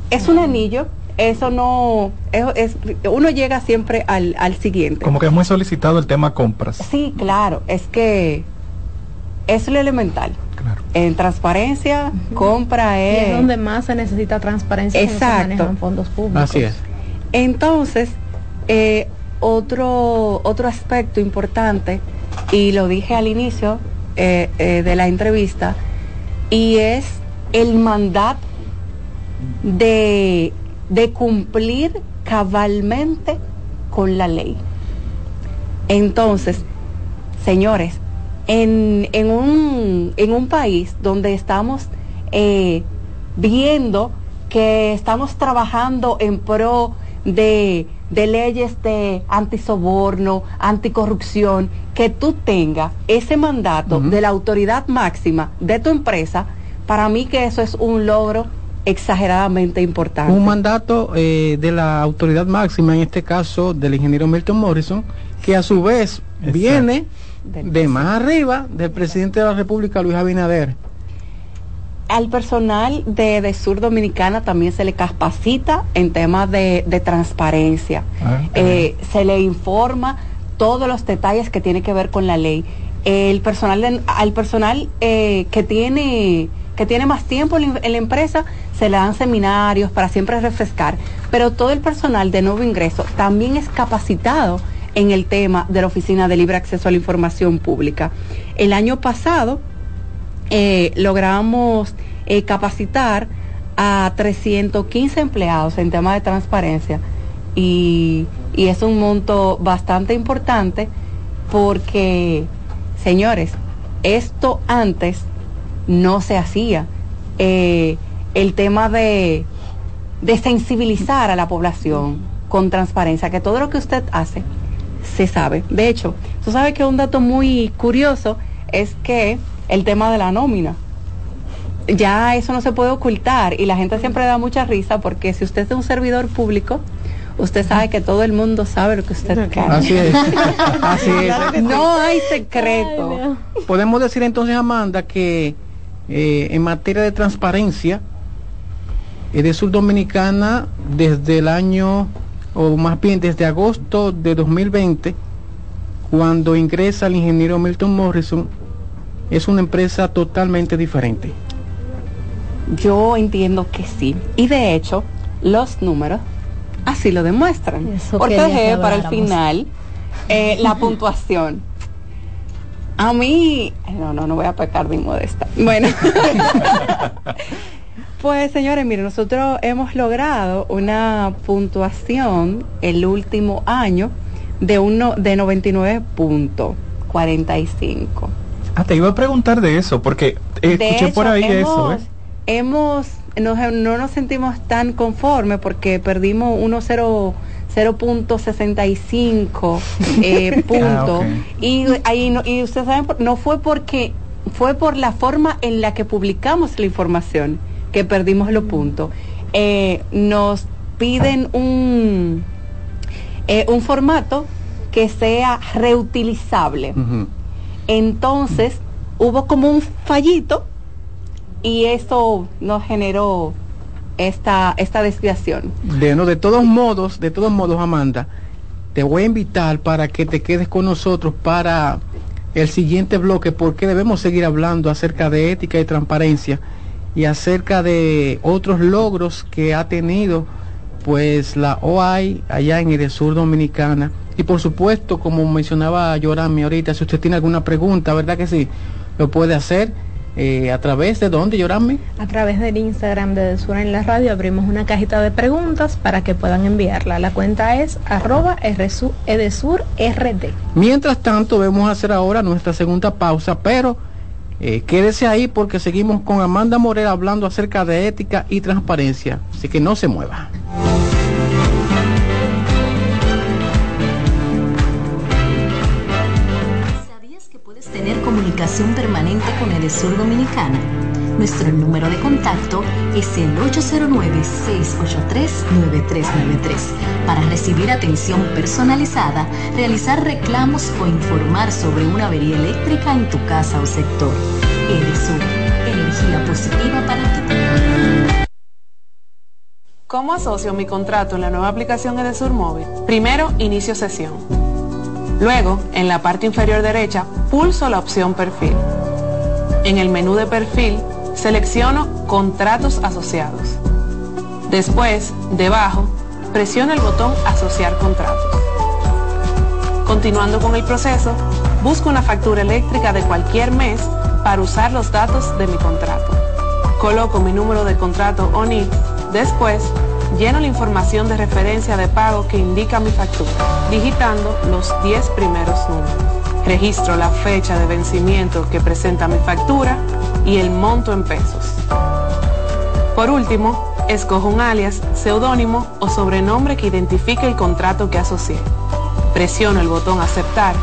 es un anillo, eso no, es, es- uno llega siempre al, al siguiente. Como que es muy solicitado el tema compras. Sí, claro, es que es lo elemental. En transparencia, compra Y es... es donde más se necesita transparencia cuando se Exacto. manejan fondos públicos. Así es. Entonces, eh, otro, otro aspecto importante, y lo dije al inicio eh, eh, de la entrevista, y es el mandato de, de cumplir cabalmente con la ley. Entonces, señores, en, en, un, en un país donde estamos eh, viendo que estamos trabajando en pro de, de leyes de antisoborno, anticorrupción, que tú tengas ese mandato de la autoridad máxima de tu empresa, para mí que eso es un logro exageradamente importante. Un mandato eh, de la autoridad máxima, en este caso del ingeniero Milton Morrison, que a su vez viene de más arriba del presidente de la República, Luis Abinader. Al personal de, de Sur Dominicana también se le capacita en temas de, de transparencia. Eh, se le informa todos los detalles que tiene que ver con la ley. El personal de- al personal eh, que tiene que tiene más tiempo en la empresa se le dan seminarios para siempre refrescar, pero todo el personal de nuevo ingreso también es capacitado en el tema de la Oficina de Libre Acceso a la Información Pública. El año pasado eh, logramos eh, capacitar a 315 empleados en tema de transparencia y, y es un monto bastante importante porque, señores, esto antes no se hacía. Eh, el tema de, de sensibilizar a la población con transparencia, que todo lo que usted hace se sabe. De hecho, tú sabes que un dato muy curioso es que el tema de la nómina, ya eso no se puede ocultar y la gente siempre da mucha risa porque si usted es un servidor público, usted sabe que todo el mundo sabe lo que usted gana. Así es. Así es. No hay secreto. Podemos decir entonces, Amanda, que eh, en materia de transparencia, Edesur Dominicana, desde el año, o más bien desde agosto de 2020, cuando ingresa el ingeniero Milton Morrison, es una empresa totalmente diferente. Yo entiendo que sí. Y de hecho, los números así lo demuestran. Porque quería que dejé para el final eh, la puntuación. A mí, no, no, no voy a pecar de modesta. Bueno, pues señores, miren, nosotros hemos logrado una puntuación el último año de uno de 99.45. Ah, te iba a preguntar de eso, porque escuché por ahí hemos, eso, ¿eh? hemos no, no nos sentimos tan conformes porque perdimos 1.0 0.65 eh, puntos Ah, ok. y ahí no, y ustedes saben no fue porque fue por la forma en la que publicamos la información que perdimos los puntos Eh, nos piden un eh, un formato que sea reutilizable entonces hubo como un fallito y eso nos generó esta, esta desviación. De, no, de todos modos, de todos modos, Amanda, te voy a invitar para que te quedes con nosotros para el siguiente bloque, porque debemos seguir hablando acerca de ética y transparencia y acerca de otros logros que ha tenido pues la OAI allá en el sur dominicana y por supuesto como mencionaba Yorami ahorita si usted tiene alguna pregunta verdad que sí lo puede hacer eh, a través de dónde Yorami A través del Instagram de Desur en la radio abrimos una cajita de preguntas para que puedan enviarla. La cuenta es arroba edesurrd. Mientras tanto, vamos a hacer ahora nuestra segunda pausa, pero eh, quédese ahí porque seguimos con Amanda Morera hablando acerca de ética y transparencia. Así que no se mueva. Permanente con Edesur Dominicana? Nuestro número de contacto es el 809-683-9393 para recibir atención personalizada, realizar reclamos o informar sobre una avería eléctrica en tu casa o sector. Edesur, energía positiva para ti. ¿Cómo asocio mi contrato en la nueva aplicación Edesur Móvil? Primero, inicio sesión. Luego, en la parte inferior derecha, pulso la opción Perfil. En el menú de Perfil, selecciono Contratos asociados. Después, debajo, presiono el botón Asociar contratos. Continuando con el proceso, busco una factura eléctrica de cualquier mes para usar los datos de mi contrato. Coloco mi número de contrato o NIF. Después, lleno la información de referencia de pago que indica mi factura, digitando los 10 primeros números. Registro la fecha de vencimiento que presenta mi factura y el monto en pesos. Por último, Escoja un alias, seudónimo o sobrenombre que identifique el contrato que asocié. Presiono el botón Aceptar.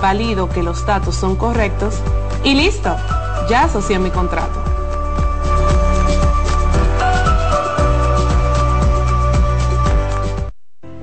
Valido que los datos son correctos y listo, ya asocié mi contrato.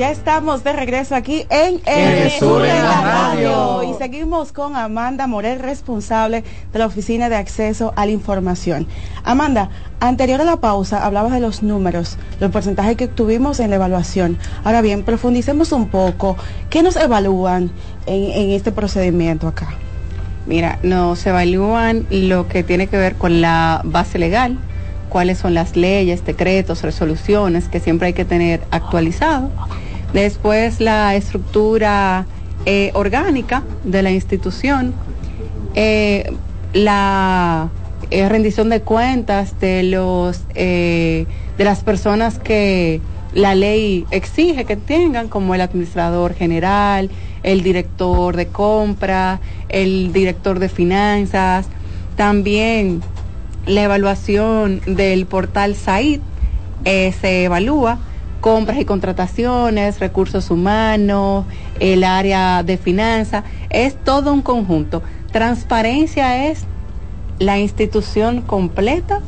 Ya estamos de regreso aquí en El Sur de la Radio y seguimos con Amanda Morel, responsable de la Oficina de Acceso a la Información. Amanda, anterior a la pausa hablabas de los números, los porcentajes que tuvimos en la evaluación. Ahora bien, profundicemos un poco. ¿Qué nos evalúan en, en este procedimiento acá? Mira, nos evalúan lo que tiene que ver con la base legal, cuáles son las leyes, decretos, resoluciones que siempre hay que tener actualizado. Después la estructura eh, orgánica de la institución, eh, la eh, rendición de cuentas de los de las personas que la ley exige que tengan, como el administrador general, el director de compra, el director de finanzas, también la evaluación del portal SAID se evalúa compras y contrataciones, recursos humanos, el área de finanzas, es todo un conjunto. Transparencia es la institución completa,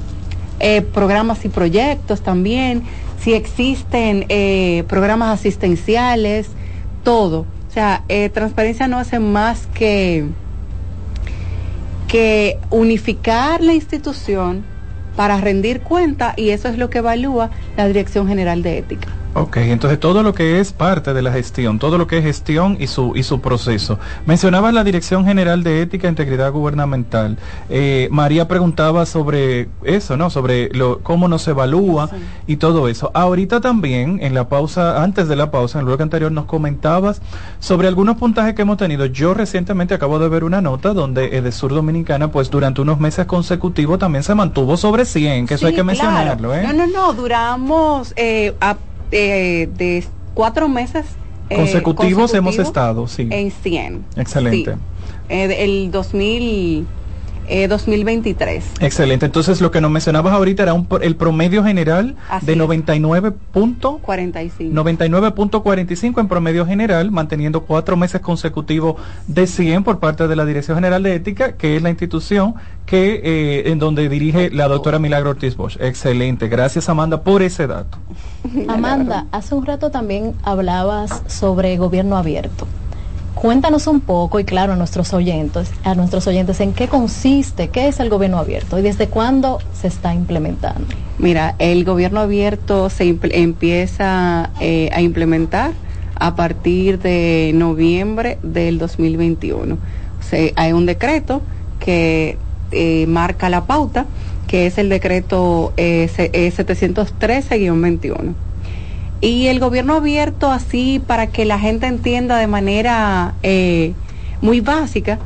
eh, programas y proyectos también, si existen eh, programas asistenciales, todo. O sea, eh, transparencia no hace más que, que unificar la institución para rendir cuenta y eso es lo que evalúa la Dirección General de Ética. Ok, entonces todo lo que es parte de la gestión, todo lo que es gestión y su y su proceso. Mencionaba la Dirección General de Ética e Integridad Gubernamental. Eh, María preguntaba sobre eso, ¿no? Sobre lo, cómo nos evalúa y todo eso. Ahorita también, en la pausa, antes de la pausa, en el bloque anterior, nos comentabas sobre algunos puntajes que hemos tenido. Yo recientemente acabo de ver una nota donde Edesur Dominicana, pues durante unos meses consecutivos también se mantuvo sobre 100, que eso hay que claro. mencionarlo, ¿eh? No, no, no, duramos eh, a- eh, de cuatro meses eh, consecutivos hemos consecutivos estado, sí. en 100. Excelente. Sí. Eh, de- el 2000, eh, 2023. Excelente. Entonces, lo que nos mencionabas ahorita era un, pro- el promedio general Así de es. 99 punto 45. 99.45 en promedio general, manteniendo cuatro meses consecutivos de 100 por parte de la Dirección General de Ética, que es la institución que eh, en donde dirige la doctora Milagro Ortiz Bosch. Excelente. Gracias, Amanda, por ese dato. Amanda, hace un rato también hablabas sobre gobierno abierto. Cuéntanos un poco y claro a nuestros oyentes, a nuestros oyentes en qué consiste, qué es el gobierno abierto y desde cuándo se está implementando. Mira, el gobierno abierto se empieza eh, a implementar a partir de noviembre del 2021. Se- hay un decreto que eh, marca la pauta, que es el decreto eh, se- eh, 713-21. Y el gobierno abierto, así para que la gente entienda de manera eh, muy básica,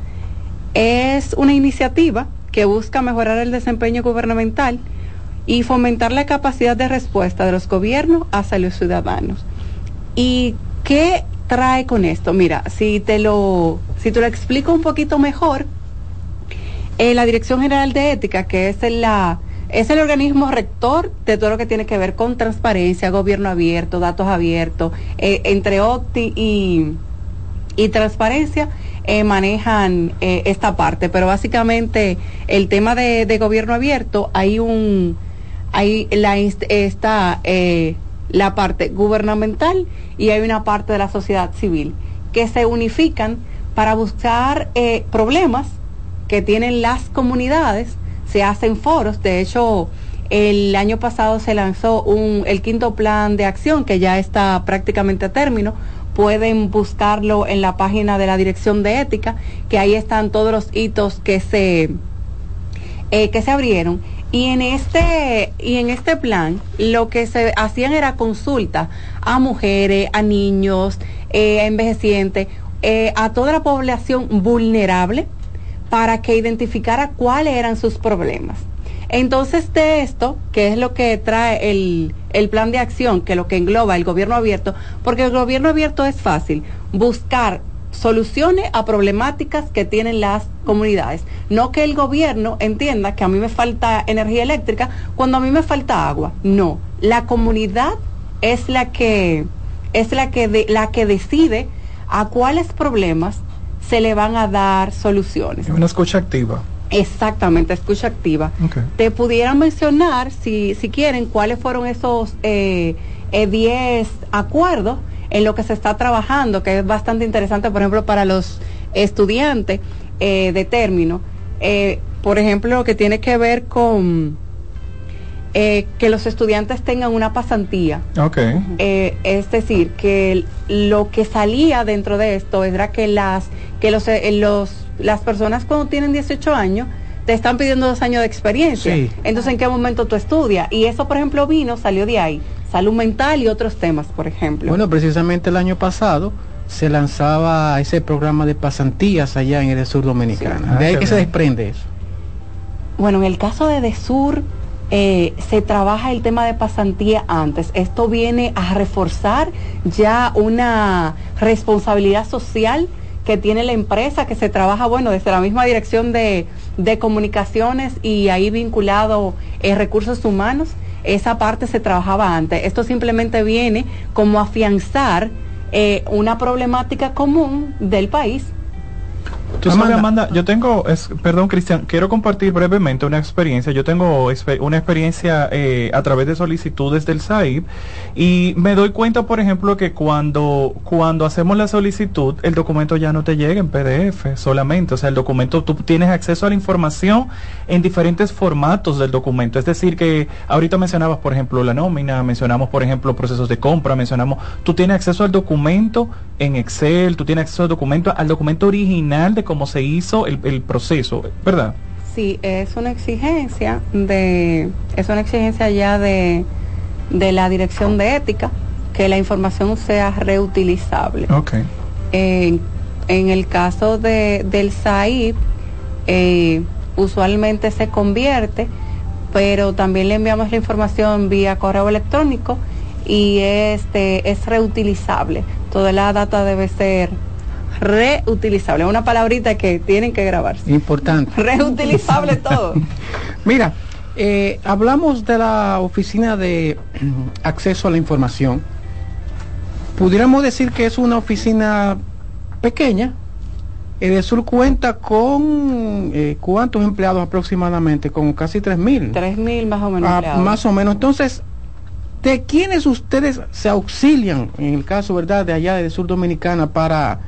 es una iniciativa que busca mejorar el desempeño gubernamental y fomentar la capacidad de respuesta de los gobiernos hacia los ciudadanos. ¿Y qué trae con esto? Mira, si te lo, si te lo explico un poquito mejor, eh, la Dirección General de Ética, que es la es el organismo rector de todo lo que tiene que ver con transparencia, gobierno abierto, datos abiertos, eh, entre OCTI y, y transparencia eh, manejan eh, esta parte, pero básicamente el tema de, de gobierno abierto hay un hay la está eh, la parte gubernamental y hay una parte de la sociedad civil que se unifican para buscar problemas que tienen las comunidades se hacen foros. De hecho, el año pasado se lanzó un, el quinto plan de acción que ya está prácticamente a término. Pueden buscarlo en la página de la Dirección de Ética, que ahí están todos los hitos que se, eh, que se abrieron. Y en este, y en este plan, lo que se hacían era consulta a mujeres, a niños, eh, a envejecientes, eh, a toda la población vulnerable para que identificara cuáles eran sus problemas. Entonces, de esto, que es lo que trae el, el plan de acción, que lo que engloba el gobierno abierto, porque el gobierno abierto es fácil, buscar soluciones a problemáticas que tienen las comunidades. No que el gobierno entienda que a mí me falta energía eléctrica cuando a mí me falta agua. No, la comunidad es la que es la que de- la que decide a cuáles problemas se le van a dar soluciones. Es una escucha activa. Exactamente, escucha activa. Te pudieran mencionar, si, si quieren, cuáles fueron esos 10 eh, eh, 10 acuerdos en lo que se está trabajando, que es bastante interesante, por ejemplo, para los estudiantes eh, de término. Eh, por ejemplo, lo que tiene que ver con eh, que los estudiantes tengan una pasantía. Ok. Eh, es decir, que lo que salía dentro de esto era que las que los, eh, los las personas cuando tienen 18 años te están pidiendo dos años de experiencia. Sí. Entonces, ¿en qué momento tú estudias? Y eso, por ejemplo, vino, salió de ahí. Salud mental y otros temas, por ejemplo. Bueno, precisamente el año pasado se lanzaba ese programa de pasantías allá en el sur dominicano. Sí. de ahí Ah, que qué se desprende eso. Bueno, en el caso de Desur, eh, se trabaja el tema de pasantía antes. Esto viene a reforzar ya una responsabilidad social que tiene la empresa, que se trabaja, bueno, desde la misma dirección de, de comunicaciones y ahí vinculado eh, recursos humanos. Esa parte se trabajaba antes. Esto simplemente viene como afianzar eh, una problemática común del país. Tú sabes, Amanda, yo tengo, es, perdón Cristian, quiero compartir brevemente una experiencia. Yo tengo una experiencia eh, a través de solicitudes del SAIB y me doy cuenta, por ejemplo, que cuando, cuando hacemos la solicitud, el documento ya no te llega en PDF solamente. O sea, el documento, tú tienes acceso a la información en diferentes formatos del documento. Es decir, que ahorita mencionabas, por ejemplo, la nómina, mencionamos, por ejemplo, procesos de compra, mencionamos, tú tienes acceso al documento en Excel, tú tienes acceso al documento, al documento original de cómo se hizo el, el proceso, ¿verdad? Sí, es una exigencia de, es una exigencia ya de, de la dirección de ética que la información sea reutilizable. Ok. En, en el caso de, del SAIP, eh, usualmente se convierte, pero también le enviamos la información vía correo electrónico y este es reutilizable. Toda la data debe ser reutilizable. Es una palabrita que tienen que grabarse. Importante. Reutilizable todo. Mira, eh, hablamos de la oficina de acceso a la información. Pudiéramos decir que es una oficina pequeña. Edesur cuenta con eh, cuántos empleados aproximadamente, con casi 3.000. 3.000 más o menos. Ah, más o menos. Entonces, ¿de quiénes ustedes se auxilian, en el caso, verdad, de allá de Sur Dominicana, para,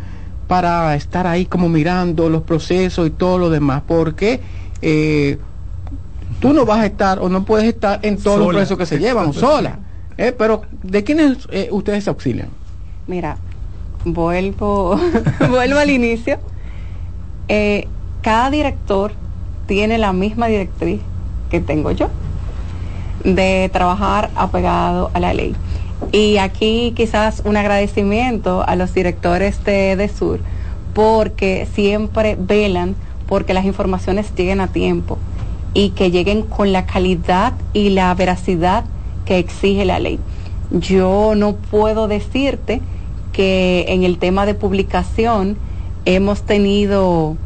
para estar ahí como mirando los procesos y todo lo demás? Porque eh, tú no vas a estar o no puedes estar en todos los Sola. procesos que se llevan sola. Eh, pero, ¿de quiénes eh, ustedes se auxilian? Mira, vuelvo, vuelvo al inicio. Eh, cada director tiene la misma directriz que tengo yo de trabajar apegado a la ley. Y aquí quizás un agradecimiento a los directores de, de Sur porque siempre velan porque las informaciones lleguen a tiempo y que lleguen con la calidad y la veracidad que exige la ley. Yo no puedo decirte que en el tema de publicación hemos tenido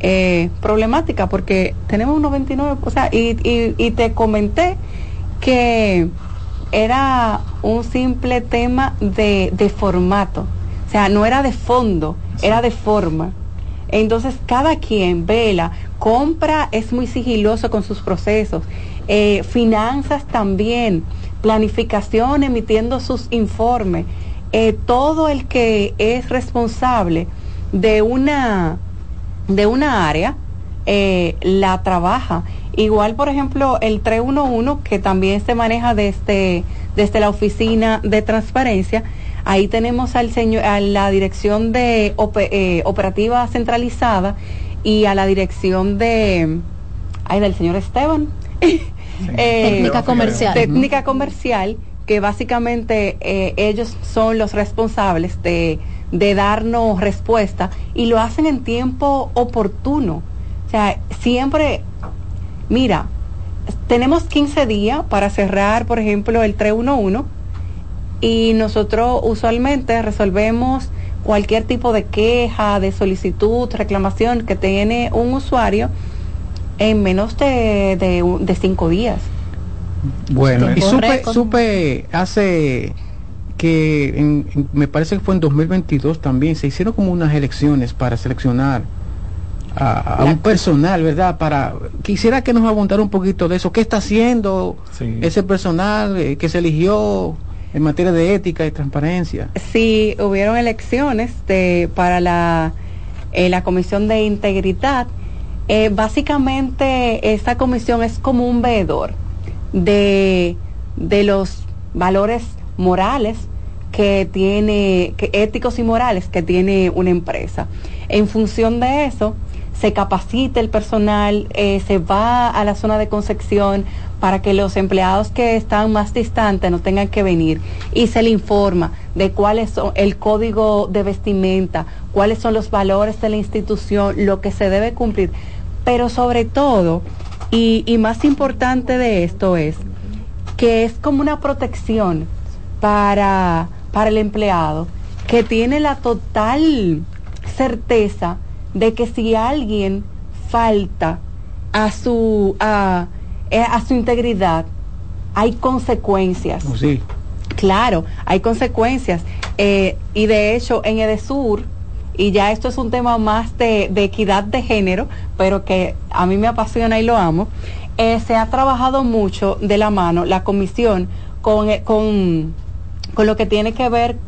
eh, problemática porque tenemos un 99, o sea, y, y, y te comenté que era un simple tema de, de formato, o sea, no era de fondo, era de forma. Entonces, cada quien vela, compra, es muy sigiloso con sus procesos, eh, finanzas también, planificación, emitiendo sus informes, eh, todo el que es responsable de una, de una área, eh, la trabaja Igual, por ejemplo, el 311, que también se maneja desde, desde la oficina de transparencia, ahí tenemos al señor, a la dirección de eh, operativa centralizada y a la dirección de, ay, del señor Esteban. Eh, técnica comercial. Técnica comercial, que básicamente eh, ellos son los responsables de, de darnos respuesta y lo hacen en tiempo oportuno. O sea, siempre mira, tenemos 15 días para cerrar, por ejemplo, el 311 y nosotros usualmente resolvemos cualquier tipo de queja, de solicitud, reclamación que tiene un usuario en menos de, de, cinco días. Bueno, y supe, supe hace que me parece que fue en 2022 también, se hicieron como unas elecciones para seleccionar a, un personal, ¿verdad? Para quisiera que nos abundara un poquito de eso. ¿Qué está haciendo ese personal eh, que se eligió en materia de ética y transparencia? Sí, hubieron elecciones de, para la, eh, la Comisión de Integridad. Eh, básicamente, esta comisión es como un veedor de, de los valores morales que tiene, que éticos y morales que tiene una empresa. En función de eso, se capacite el personal, eh, se va a la zona de concepción para que los empleados que están más distantes no tengan que venir y se le informa de cuál es el código de vestimenta, cuáles son los valores de la institución, lo que se debe cumplir. Pero sobre todo, y, y más importante de esto es que es como una protección para, para el empleado que tiene la total certeza de que si alguien falta a su, a, eh, a su integridad, hay consecuencias. Oh, sí. Claro, hay consecuencias. Eh, y de hecho, en Edesur, y ya esto es un tema más de, de, equidad de género, pero que a mí me apasiona y lo amo, eh, se ha trabajado mucho de la mano la comisión con, con, con lo que tiene que ver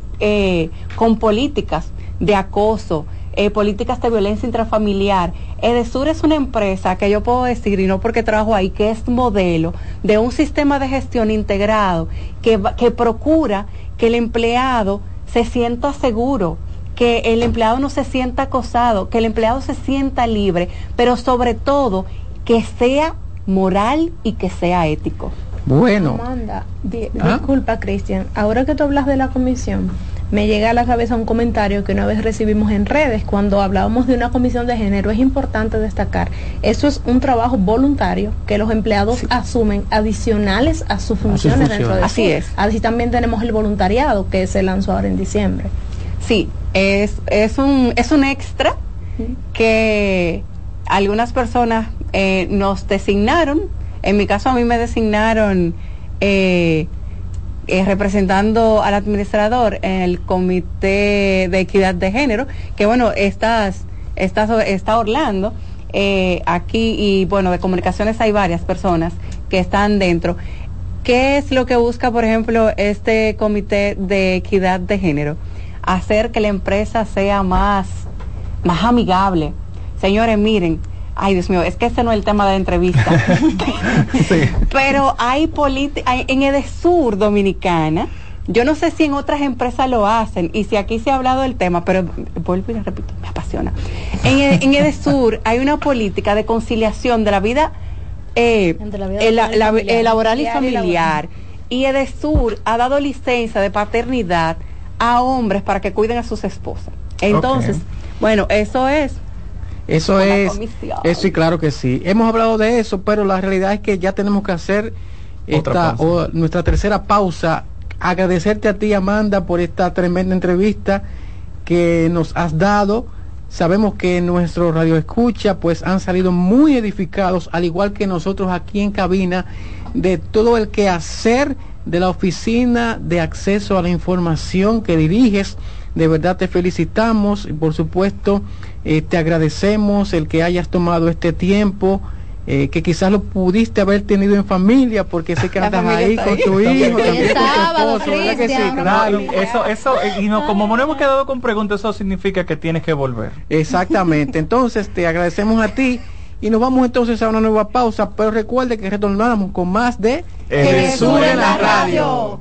con políticas de acoso, eh, políticas de violencia intrafamiliar. Edesur es una empresa que yo puedo decir, y no porque trabajo ahí, que es modelo de un sistema de gestión integrado que, que procura que el empleado se sienta seguro, que el empleado no se sienta acosado, que el empleado se sienta libre, pero sobre todo que sea moral y que sea ético. Bueno. ¿Ah? disculpa, Cristian. Ahora que tú hablas de la comisión, me llega a la cabeza un comentario que una vez recibimos en redes cuando hablábamos de una comisión de género. Es importante destacar, eso es un trabajo voluntario que los empleados asumen adicionales a sus funciones, dentro de Así es. Así también tenemos el voluntariado que se lanzó ahora en diciembre. Sí, es, es, un, es un extra que algunas personas eh, nos designaron. En mi caso a mí me designaron... Eh, eh, representando al administrador en el Comité de Equidad de Género, que bueno, estás, estás, está Orlando eh, aquí y bueno, de comunicaciones hay varias personas que están dentro. ¿Qué es lo que busca, por ejemplo, este Comité de Equidad de Género? Hacer que la empresa sea más, más amigable. Señores, miren, Ay, Dios mío, es que ese no es el tema de la entrevista. Pero hay política, en Edesur Dominicana, yo no sé si en otras empresas lo hacen y si aquí se ha hablado del tema, pero vuelvo y repito, me apasiona. En, en Edesur hay una política de conciliación de la vida, eh, laboral y familiar. Y, Edesur ha dado licencia de paternidad a hombres para que cuiden a sus esposas. Entonces, bueno, eso es eso es, eso y claro que sí. Hemos hablado de eso, pero la realidad es que ya tenemos que hacer esta, nuestra tercera pausa. Agradecerte a ti, Amanda, por esta tremenda entrevista que nos has dado. Sabemos que nuestro radio escucha, pues han salido muy edificados, al igual que nosotros aquí en cabina, de todo el quehacer de la oficina de acceso a la información que diriges de verdad te felicitamos y por supuesto eh, te agradecemos el que hayas tomado este tiempo. Eh, que quizás lo pudiste haber tenido en familia porque sé que andas ahí con tu hijo, también con tu esposo, que sí? Claro. Eso, eso, y no, como no hemos quedado con preguntas, eso significa que tienes que volver. Exactamente. Entonces te agradecemos a ti Y nos vamos entonces a una nueva pausa, pero recuerde que retornamos con más de Edesur en la radio.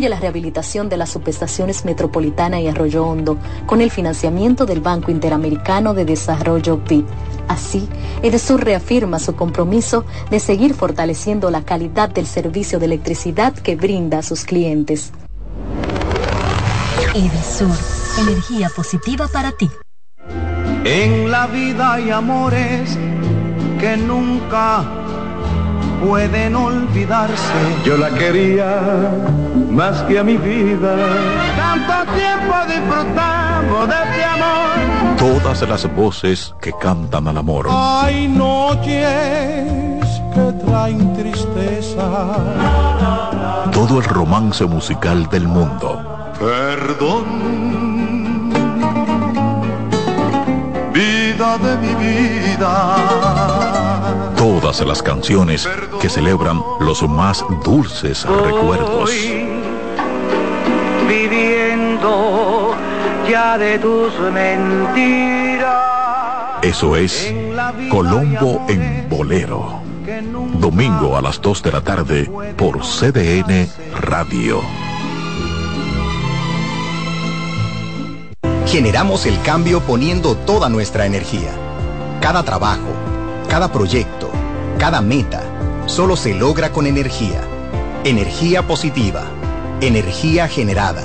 la rehabilitación de las subestaciones Metropolitana y Arroyo Hondo con el financiamiento del Banco Interamericano de Desarrollo BID. Así, Edesur reafirma su compromiso de seguir fortaleciendo la calidad del servicio de electricidad que brinda a sus clientes. Edesur, energía positiva para ti. En la vida hay amores que nunca pueden olvidarse. Yo la quería más que a mi vida. Tanto tiempo disfrutamos de este amor. Todas las voces que cantan al amor. Hay noches que traen tristeza. Todo el romance musical del mundo. Perdón, vida de mi vida. Todas las canciones que celebran los más dulces recuerdos. Ya de tus mentiras. Eso es Colombo en Bolero. Domingo a las 2 de la tarde por CDN Radio. Generamos el cambio poniendo toda nuestra energía. Cada trabajo, cada proyecto, cada meta, solo se logra con energía. Energía positiva, energía generada,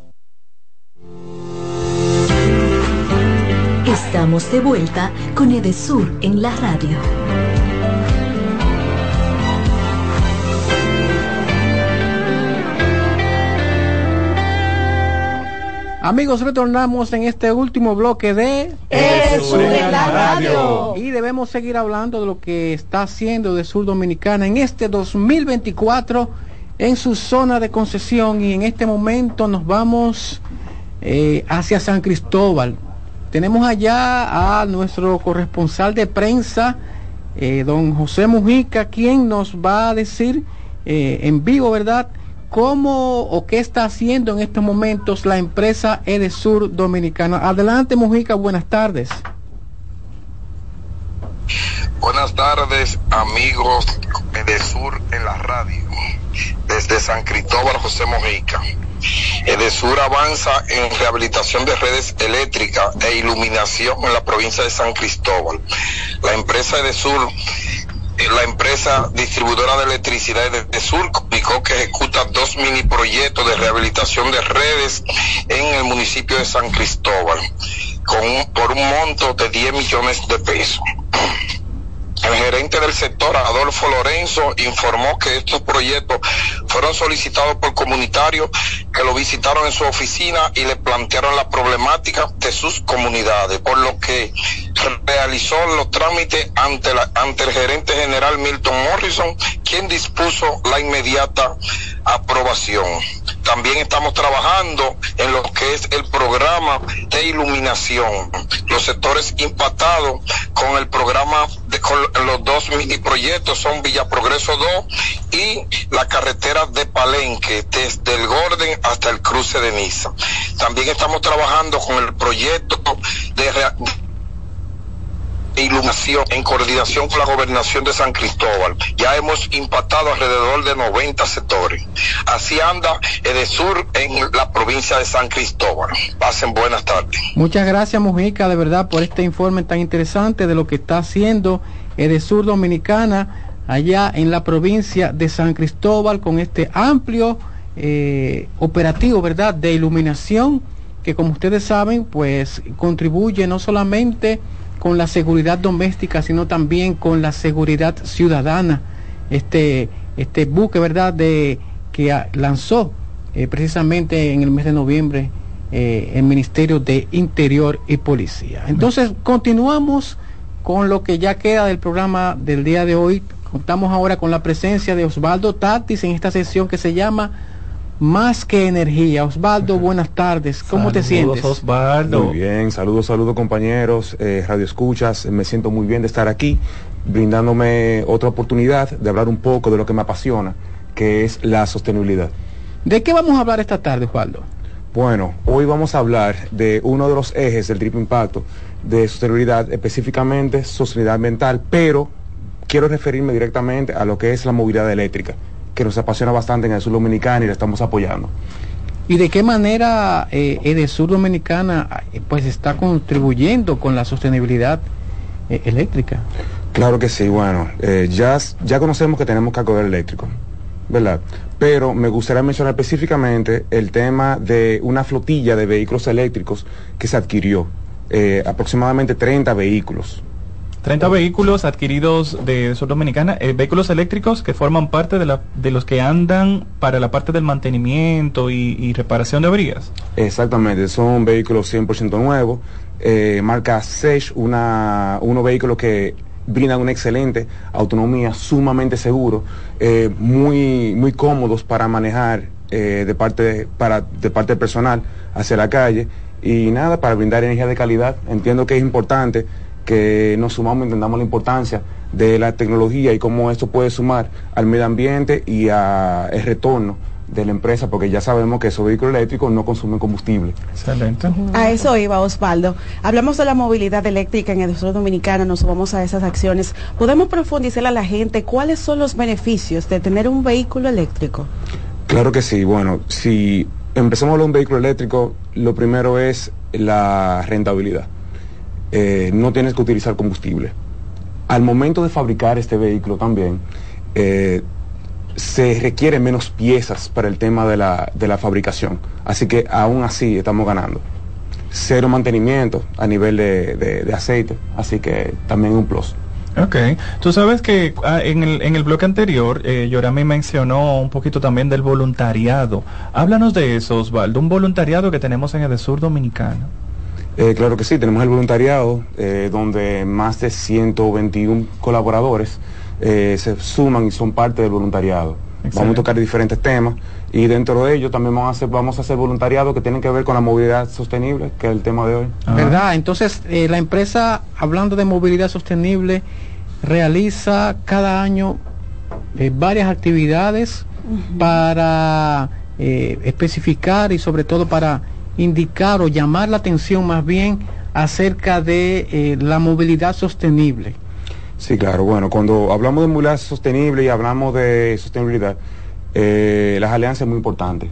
Estamos de vuelta con Edesur en la radio. Amigos, retornamos en este último bloque de Edesur en la radio. Y debemos seguir hablando de lo que está haciendo de Sur Dominicana en este 2024 en su zona de concesión y en este momento nos vamos eh, hacia San Cristóbal. Tenemos allá a nuestro corresponsal de prensa, eh, don José Mujica, quien nos va a decir eh, en vivo, ¿verdad? ¿Cómo o qué está haciendo en estos momentos la empresa Edesur Dominicana? Adelante, Mujica, buenas tardes. Buenas tardes, amigos de Sur en la radio. Desde San Cristóbal, José Mojica. Edesur avanza en rehabilitación de redes eléctricas e iluminación en la provincia de San Cristóbal. La empresa Edesur, eh, la empresa distribuidora de electricidad de Edesur, comunicó que ejecuta dos mini proyectos de rehabilitación de redes en el municipio de San Cristóbal, con por un monto de 10 millones de pesos. El gerente del sector, Adolfo Lorenzo, informó que estos proyectos fueron solicitados por comunitarios que lo visitaron en su oficina y le plantearon la problemática de sus comunidades, por lo que realizó los trámites ante, ante el gerente general Milton Morrison, quien dispuso la inmediata aprobación. También estamos trabajando en lo que es el programa de iluminación. Los sectores impactados con el programa de con los dos mini proyectos son Villa Progreso 2 y la carretera de Palenque desde el Gorden hasta el cruce de Niza. También estamos trabajando con el proyecto de de iluminación en coordinación con la gobernación de San Cristóbal. Ya hemos impactado alrededor de 90 sectores. Así anda Edesur en la provincia de San Cristóbal. Pasen buenas tardes. Muchas gracias Mujica, de verdad, por este informe tan interesante de lo que está haciendo Edesur Dominicana allá en la provincia de San Cristóbal con este amplio eh, operativo, ¿verdad?, de iluminación que como ustedes saben, pues contribuye no solamente con la seguridad doméstica, sino también con la seguridad ciudadana. Este, este buque, ¿verdad?, de, que lanzó eh, precisamente en el mes de noviembre eh, el Ministerio de Interior y Policía. Entonces, continuamos con lo que ya queda del programa del día de hoy. Contamos ahora con la presencia de Osvaldo Tatis en esta sesión que se llama Más que Energía. Osvaldo, buenas tardes. ¿Cómo te Saludos, sientes? Osvaldo. Muy bien, saludos, saludos compañeros, eh, Radio Escuchas, me siento muy bien de estar aquí, brindándome otra oportunidad de hablar un poco de lo que me apasiona, que es la sostenibilidad. ¿De qué vamos a hablar esta tarde, Osvaldo? Bueno, hoy vamos a hablar de uno de los ejes del triple impacto de sostenibilidad, específicamente sostenibilidad ambiental, pero quiero referirme directamente a lo que es la movilidad eléctrica, que nos apasiona bastante en el sur dominicano y la estamos apoyando. ¿Y de qué manera eh, Edesur Dominicana eh, pues está contribuyendo con la sostenibilidad eh, eléctrica? Claro que sí, bueno, eh, ya, ya conocemos que tenemos cargador eléctrico, ¿verdad? Pero me gustaría mencionar específicamente el tema de una flotilla de vehículos eléctricos que se adquirió, eh, aproximadamente 30 vehículos. 30 vehículos adquiridos de Sur Dominicana, eh, vehículos eléctricos que forman parte de, la, de los que andan para la parte del mantenimiento y, reparación de averías. Exactamente, son vehículos 100% nuevos, eh, marca Sage, una, unos vehículos que brindan una excelente autonomía, sumamente seguros, eh, muy, muy cómodos para manejar eh, de, parte, para, de parte del personal hacia la calle y nada, para brindar energía de calidad. Entiendo que es importante que nos sumamos, entendamos la importancia de la tecnología y cómo esto puede sumar al medio ambiente y al retorno de la empresa, porque ya sabemos que esos vehículos eléctricos no consumen combustible. Excelente. A eso iba Osvaldo. Hablamos de la movilidad eléctrica en el sur dominicano, nos vamos a esas acciones. ¿Podemos profundizar a la gente cuáles son los beneficios de tener un vehículo eléctrico? Claro que sí. Bueno, si empezamos a hablar de un vehículo eléctrico, lo primero es la rentabilidad. Eh, no tienes que utilizar combustible. Al momento de fabricar este vehículo también, eh, se requieren menos piezas para el tema de la, de la fabricación. Así que aún así estamos ganando. Cero mantenimiento a nivel de, de- de aceite, así que también un plus. Ok, tú sabes que ah, en, el, en el bloque anterior, eh, Yorami mencionó un poquito también del voluntariado. Háblanos de eso, Osvaldo, un voluntariado que tenemos en el sur dominicano. Eh, claro que sí, tenemos el voluntariado, eh, donde más de 121 colaboradores eh, se suman y son parte del voluntariado. Vamos a tocar diferentes temas y dentro de ello también vamos a hacer, vamos a hacer voluntariado que tienen que ver con la movilidad sostenible, que es el tema de hoy. ¿Verdad? Entonces, eh, la empresa, hablando de movilidad sostenible, realiza cada año eh, varias actividades para eh, especificar y sobre todo para indicar o llamar la atención más bien acerca de eh, la movilidad sostenible. Sí, claro. Bueno, cuando hablamos de movilidad sostenible y hablamos de sostenibilidad, eh, las alianzas es muy importante.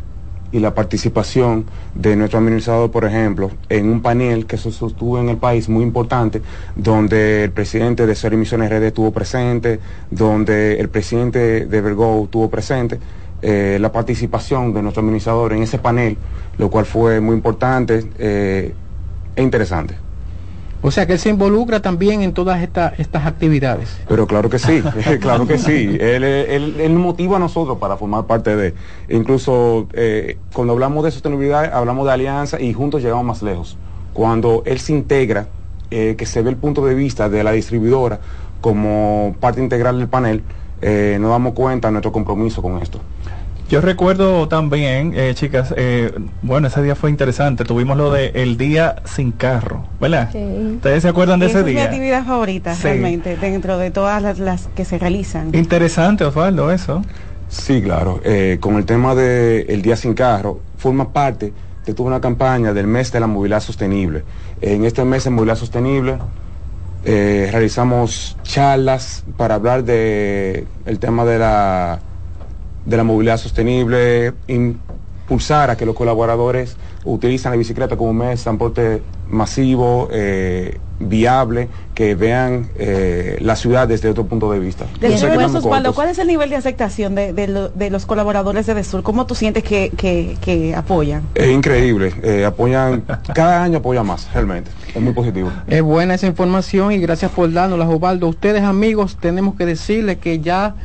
Y la participación de nuestro administrador, por ejemplo, en un panel que se sostuvo en el país muy importante, donde el presidente de Cero Emisiones RD estuvo presente, donde el presidente de Vergo estuvo presente, eh, la participación de nuestro administrador en ese panel, lo cual fue muy importante eh, e interesante. O sea que él se involucra también en todas esta- estas actividades. Pero claro que sí, claro que sí. Él, él, él motiva a nosotros para formar parte de. Incluso eh, cuando hablamos de sostenibilidad, hablamos de alianza y juntos llegamos más lejos. Cuando él se integra eh, que se ve el punto de vista de la distribuidora como parte integral del panel, eh, nos damos cuenta de nuestro compromiso con esto. Yo recuerdo también, eh, chicas, eh, bueno, ese día fue interesante. Tuvimos lo de el día sin carro, ¿verdad? ¿Ustedes se acuerdan de ese es mi día? actividad favorita, Sí. realmente, dentro de todas las, las que se realizan. Interesante, Osvaldo, eso. Sí, claro. Eh, con el tema del Día Sin Carro, forma parte de toda una campaña del mes de la movilidad sostenible. En este mes de movilidad sostenible eh, realizamos charlas para hablar de el tema de la, de la movilidad sostenible, impulsar a que los colaboradores utilizan la bicicleta como un medio de transporte masivo, eh, viable, que vean eh, la ciudad desde otro punto de vista. Estamos Osvaldo. ¿cuál es el nivel de aceptación de, de lo- de los colaboradores de Desur? ¿Cómo tú sientes que, que- que apoyan? Es increíble, eh, apoyan, cada año apoya más, realmente, es muy positivo. Es buena esa información y gracias por dárnosla, Osvaldo. Ustedes, amigos, tenemos que decirles que ya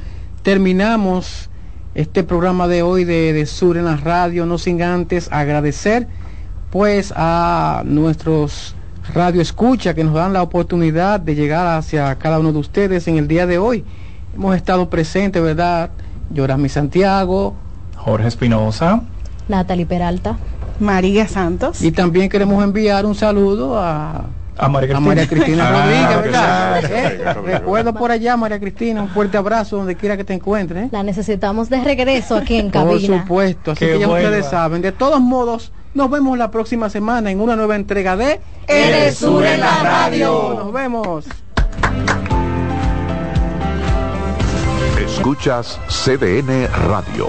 terminamos este programa de hoy de, de Sur en la radio, no sin antes agradecer pues a nuestros radio escucha que nos dan la oportunidad de llegar hacia cada uno de ustedes en el día de hoy. Hemos estado presentes, ¿verdad? Yorami Santiago, Jorge Espinosa, Natalie Peralta. María Santos. y también queremos enviar un saludo a a María a Cristina. María Cristina Ah, Rodríguez. ¿verdad? Claro, Eh, claro, claro. Recuerda por allá, María Cristina, un fuerte abrazo donde quiera que te encuentres. ¿eh? La necesitamos de regreso aquí en Por cabina. supuesto, así Que que ya ustedes saben. De todos modos, nos vemos la próxima semana en una nueva entrega de Eres Sur en la radio. Nos vemos. Escuchas CDN Radio,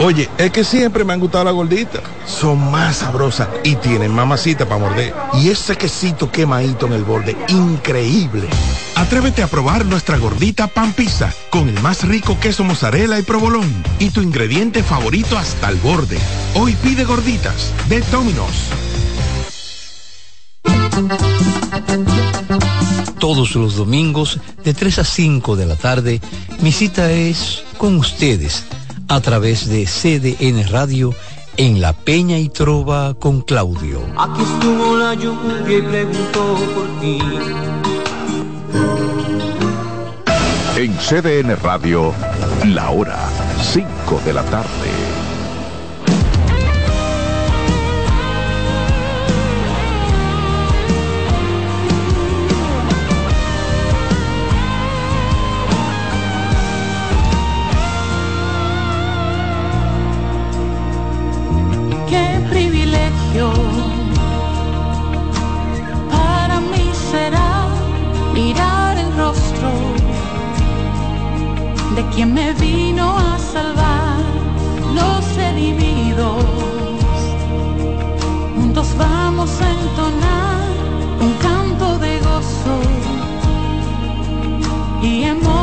Oye, es que siempre me han gustado las gorditas. Son más sabrosas y tienen mamacita para morder. Y ese quesito quemadito en el borde, increíble. Atrévete a probar nuestra gordita pan pizza con el más rico queso mozzarella y provolón y tu ingrediente favorito hasta el borde. Hoy pide gorditas de Domino's. Todos los domingos de 3 a 5 de la tarde, mi cita es con ustedes a través de CDN Radio en La Peña y Trova con Claudio. Aquí estuvo la lluvia y preguntó por ti. En CDN Radio, la hora 5 de la tarde. quien me vino a salvar los redimidos. Juntos vamos a entonar un canto de gozo y amor.